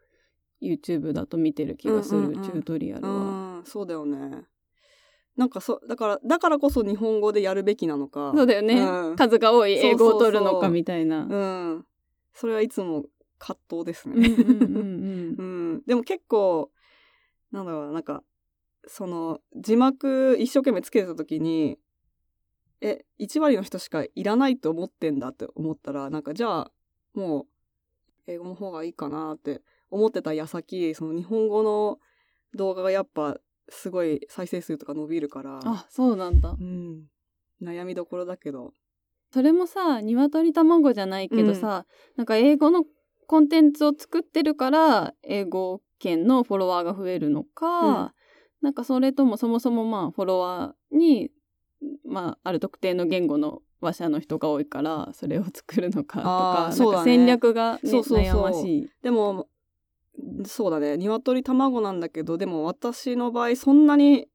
YouTube だと見てる気がする、
うんうんうん
チュートリアルは。
うんそうだよね。なんかそだからだからこそ日本語でやるべきなのか。
そうだよね、
うん
数が多い英語を取るのかみたいな。
うん。それはいつも葛藤です
うんうん
ね。
うん。<laughs>
うん。でも結構なんだろうななんかその字幕一生懸命つけてた時にえ1割の人しかいらないと思ってんだって思ったらなんかじゃあもう英語の方がいいかなって思ってた矢先その日本語の動画がやっぱすごい再生数とか伸びるから
あそうなんだ。
うん、悩みどころだけど。
それもさ鶏卵じゃないけどさ、なんか英語のコンテンツを作ってるから英語圏のフォロワーが増えるのか、
うん。
なんかそれともそもそもまあフォロワーに、まあ、ある特定の言語の話者の人が多いからそれを作るのかと
あ
か
ね。
か戦略が、ね、
そうそうそう。
悩ましい。
でもそうだね。鶏卵なんだけどでも私の場合そんなに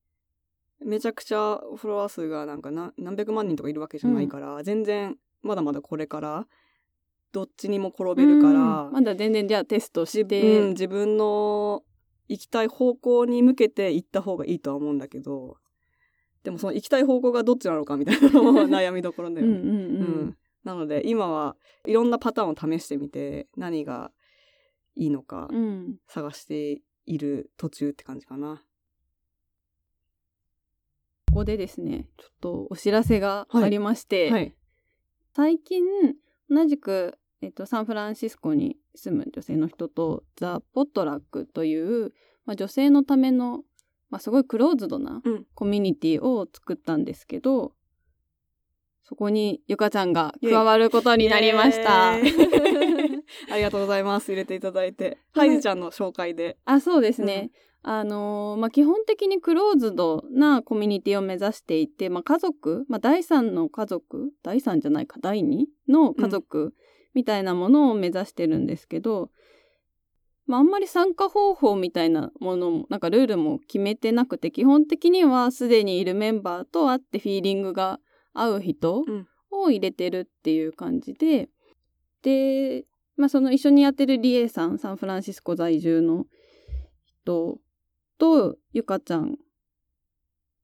めちゃくちゃフォロワー数がなんかな何百万人とかいるわけじゃないから、全然まだまだこれからどっちにも転べるから、
うん。まだ全然じゃあテストし
自
て、
分自分の行きたい方向に向けて行った方がいいとは思うんだけど。でもその行きたい方向がどっちなのかみたいなのも悩みどころだよね。
うんうんうん。
うん。なので今はいろんなパターンを試してみて何がいいのか
うん。
探している途中って感じかな。
ここでですねちょっとお知らせがありまして、
はい。
最近同じく、えっと、サンフランシスコに住む女性の人とザ・ポットラックという、まあ、女性のための、まあ、すごいクローズドな
うん
コミュニティを作ったんですけど、そこにゆかちゃんが加わることになりました <laughs>
ありがとうございます。入れていただいて。ハイジちゃんの紹介で。
あそうですね。あのーまあ、基本的にクローズドなコミュニティを目指していて、まあ、家族、まあ、第三の家族第三じゃないか第二の家族みたいなものを目指してるんですけど、まあ、あんまり参加方法みたいなものもなんかルールも決めてなくて基本的にはすでにいるメンバーと会ってフィーリングが合う人
うん。
を入れてるっていう感じで、で、まあ、その一緒にやってるリエさんサンフランシスコ在住の人とゆかちゃん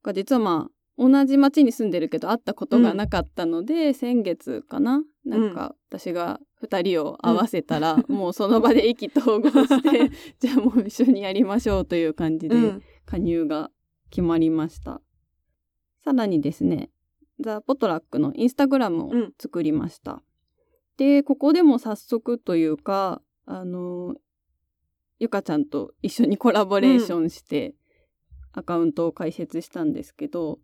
が実はまあ同じ町に住んでるけど会ったことがなかったので、先月かな？なんか私が2人を合わせたら、もうその場で意気投合して <laughs> じゃあもう一緒にやりましょうという感じで
うん。
加入が決まりました。さらにですねザ・ポトラックのインスタグラムを
うん
作りました。でここでも早速というかあのゆかちゃんと一緒にコラボレーションして、アカウントを開設したんですけど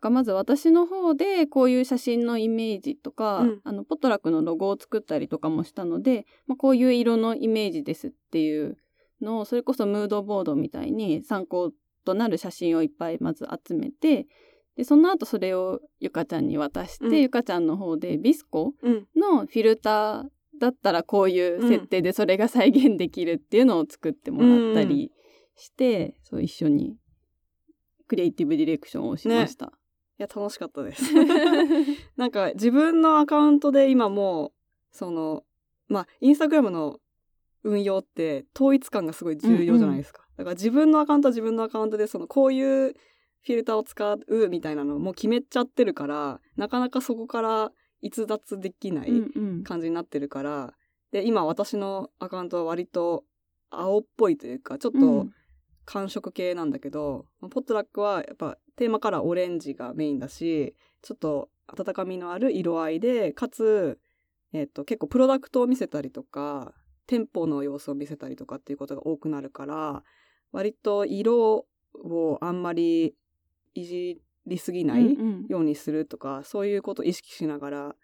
がまず私の方でこういう写真のイメージとか、
うん
あのポトラックのロゴを作ったりとかもしたので、まあ、こういう色のイメージですっていうのをそれこそムードボードみたいに参考となる写真をいっぱいまず集めてでその後それをゆかちゃんに渡して、
うん
ゆかちゃんの方でビスコ
うん。
のフィルターだったらこういう設定でそれが再現できるっていうのを作ってもらったりして、そう一緒にクリエイティブディレクションをしました。
いや、楽しかったです。<laughs> なんか自分のアカウントで今もう、その、まあ、インスタグラムの運用って統一感がすごい重要じゃないですか。だから自分のアカウントは自分のアカウントで、その、こういうフィルターを使うみたいなのもう決めちゃってるから、なかなかそこから逸脱できない
うんうん
感じになってるから、で、今私のアカウントは割と青っぽいというか、ちょっと、
うん
寒色系なんだけどポットラックはやっぱテーマカラーオレンジがメインだしちょっと温かみのある色合いでかつ、えっと結構プロダクトを見せたりとか店舗の様子を見せたりとかっていうことが多くなるから割と色をあんまりいじりすぎない
うんうん
ようにするとか、そういうことを意識しながらなん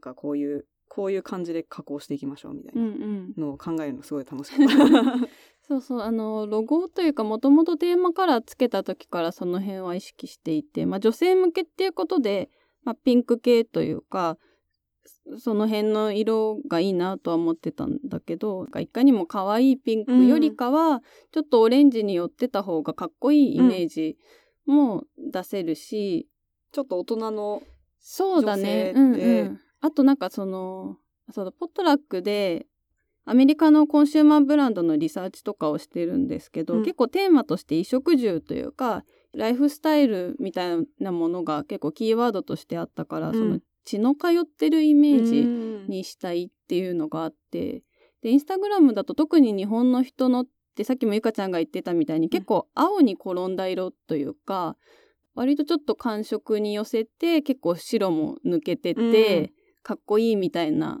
かこういうこういう感じで加工していきましょうみたい
うん
な
うん
のを考えるのすごい楽しかった。<laughs>
そうそうあのロゴというかもともとテーマカラーつけた時からその辺は意識していて、まあ、女性向けっていうことで、まあ、ピンク系というかその辺の色がいいなとは思ってたんだけどいかにも可愛いピンクよりかは、ちょっとオレンジに寄ってた方がかっこいいイメージも出せるし、
ちょっと大人の
そうだね。うんうん。あとなんかその、そうだ、ポットラックで、アメリカのコンシューマーブランドのリサーチとかをしてるんですけど、
うん。
結構テーマとして衣食住というか、ライフスタイルみたいなものが結構キーワードとしてあったから、
うん。
その血の通ってるイメージ
うん。
にしたいっていうのがあって、で、インスタグラムだと特に日本の人のってさっきもゆかちゃんが言ってたみたいに結構青に転んだ色というか、割とちょっと寒色に寄せて結構白も抜けてて、
うん。
かっこいいみたいな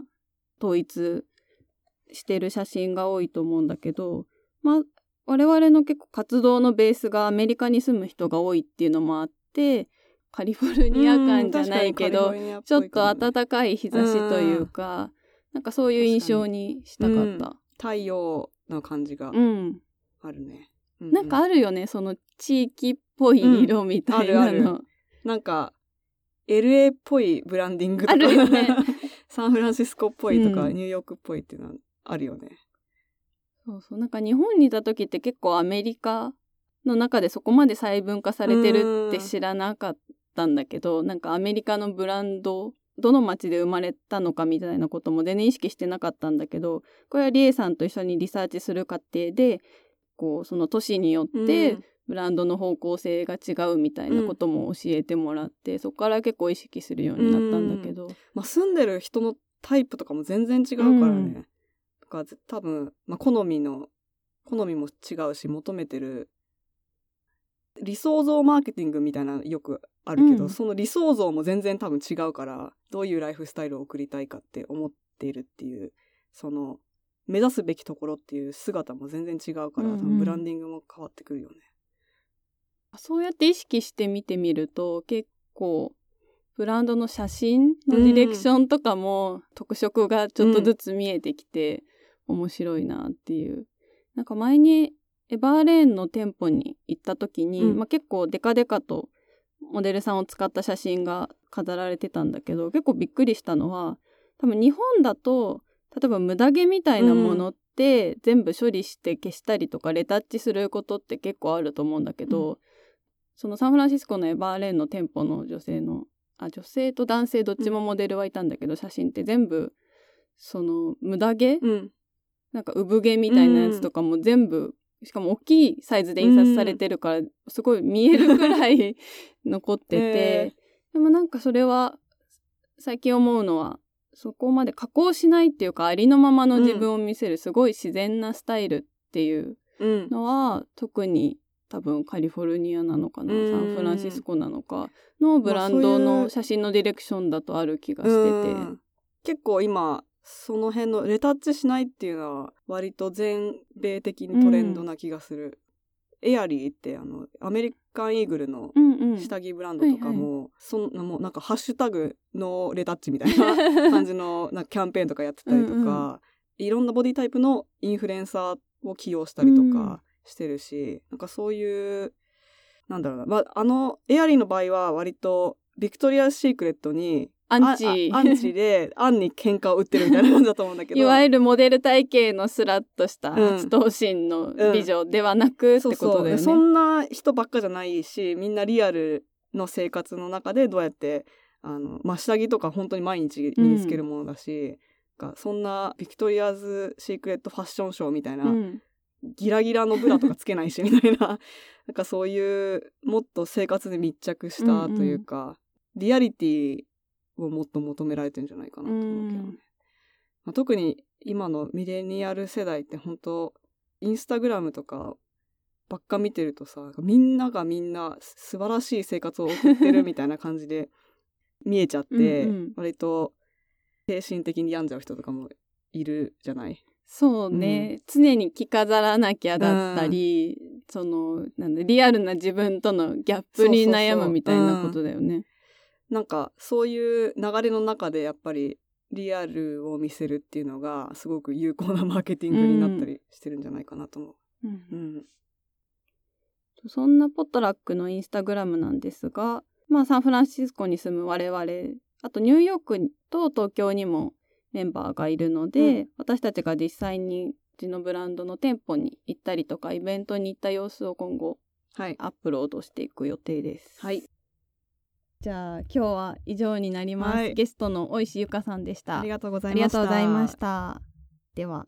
統一してる写真が多いと思うんだけど、まあ、我々の結構活動のベースがアメリカに住む人が多いっていうのもあってカリフォルニア感じゃないけど、ちょっと暖かい日差しというか、なんかそういう印象にしたかった。
太陽の感じがあるね。
うん、なんかあるよねその地域っぽい色みたいなの。うん、あるある。
なんか LA っぽいブランディングとか。
あるよね。<laughs>
サンフランシスコっぽいとか、うん、ニューヨークっぽいっていうのはあるよね。
そうそう。なんか日本にいた時って結構アメリカの中でそこまで細分化されてるって知らなかったんだけどなんかアメリカのブランドどの町で生まれたのかみたいなことも全然意識してなかったんだけどこれはリエさんと一緒にリサーチする過程でこうその都市によってブランドの方向性が違うみたいなことも教えてもらって、うん、そこから結構意識するようになったんだけど、
まあ、住んでる人のタイプとかも全然違うからね、か多分、まあ、好みの好みも違うし求めてる理想像マーケティングみたいなよくあるけど、うん、その理想像も全然多分違うからどういうライフスタイルを送りたいかって思っているっていうその目指すべきところっていう姿も全然違うから、うんうん、ブランディングも変わってくるよね。
そうやって意識して見てみると結構ブランドの写真のディレクションとかも特色がちょっとずつ見えてきて、面白いなっていう。なんか前にエバーレーンの店舗に行った時に、うん、まあ、結構デカデカとモデルさんを使った写真が飾られてたんだけど結構びっくりしたのは多分日本だと例えば無駄毛みたいなものって全部処理して消したりとかレタッチすることって結構あると思うんだけど、うん、そのサンフランシスコのエバーレーンの店舗の女性のあ女性と男性どっちもモデルはいたんだけど、うん、写真って全部その無駄毛、うん、なんか産毛みたいなやつとかも全部、しかも大きいサイズで印刷されてるから、すごい見えるくらい残ってて、<laughs> えー、でもなんかそれは最近思うのはそこまで加工しないっていうかありのままの自分を見せるすごい自然なスタイルっていうのは、うん、特に多分カリフォルニアなのかな、サンフランシスコなのかのブランドの写真のディレクションだとある気がしてて。
結構今その辺のレタッチしないっていうのは割と全米的にトレンドな気がする。うん、エアリーってあのアメリカンイーグルの下着ブランドとかも、うんうん、そんなもうなんかハッシュタグのレタッチみたいな <laughs> 感じのなんかキャンペーンとかやってたりとかうん、いろんなボディタイプのインフルエンサーを起用したりとかしてるし、うん、なんかそういうなんだろうな、まあ、あの Aerie の場合は割とビクトリア・シークレットに
アンチ。
アンチで、<laughs> アンに喧嘩を売ってるみたいな感じだと思うんだけど。
いわゆるモデル体型のスラッとした八頭身の美女ではなく、ってことだよね、
そんな人ばっかじゃないし、みんなリアルの生活の中でどうやって、あの、まあ、下着とか本当に毎日身につけるものだし、うん、そんなビクトリアーズ・シークレットファッションショーみたいな、うん、ギラギラのブラとかつけないしみたいな、<laughs> なんかそういうもっと生活で密着したというか、うんうん、リアリティをもっと求められてるんじゃないかなと思うけどね。まあ、特に今のミレニアル世代って本当インスタグラムとかばっか見てるとさみんながみんな素晴らしい生活を送ってるみたいな感じで見えちゃってうん、割と精神的に病んじゃう人とかもいるじゃない？
そうね、うん、常に着飾らなきゃだったり、うん、そのなんだリアルな自分とのギャップに悩むみたいなことだよね。
なんかそういう流れの中でやっぱりリアルを見せるっていうのがすごく有効なマーケティングになったりしてるんじゃないかなと思う。うん、うん、
そんなポットラックのインスタグラムなんですが、まあ、サンフランシスコに住む我々あとニューヨークと東京にもメンバーがいるので、うん、私たちが実際にうちのブランドの店舗に行ったりとかイベントに行った様子を今後、はい、アップロードしていく予定です。
はい
じゃあ今日は以上になります、はい、ゲストの大石ゆかさんでした。
ありがとうございました。
では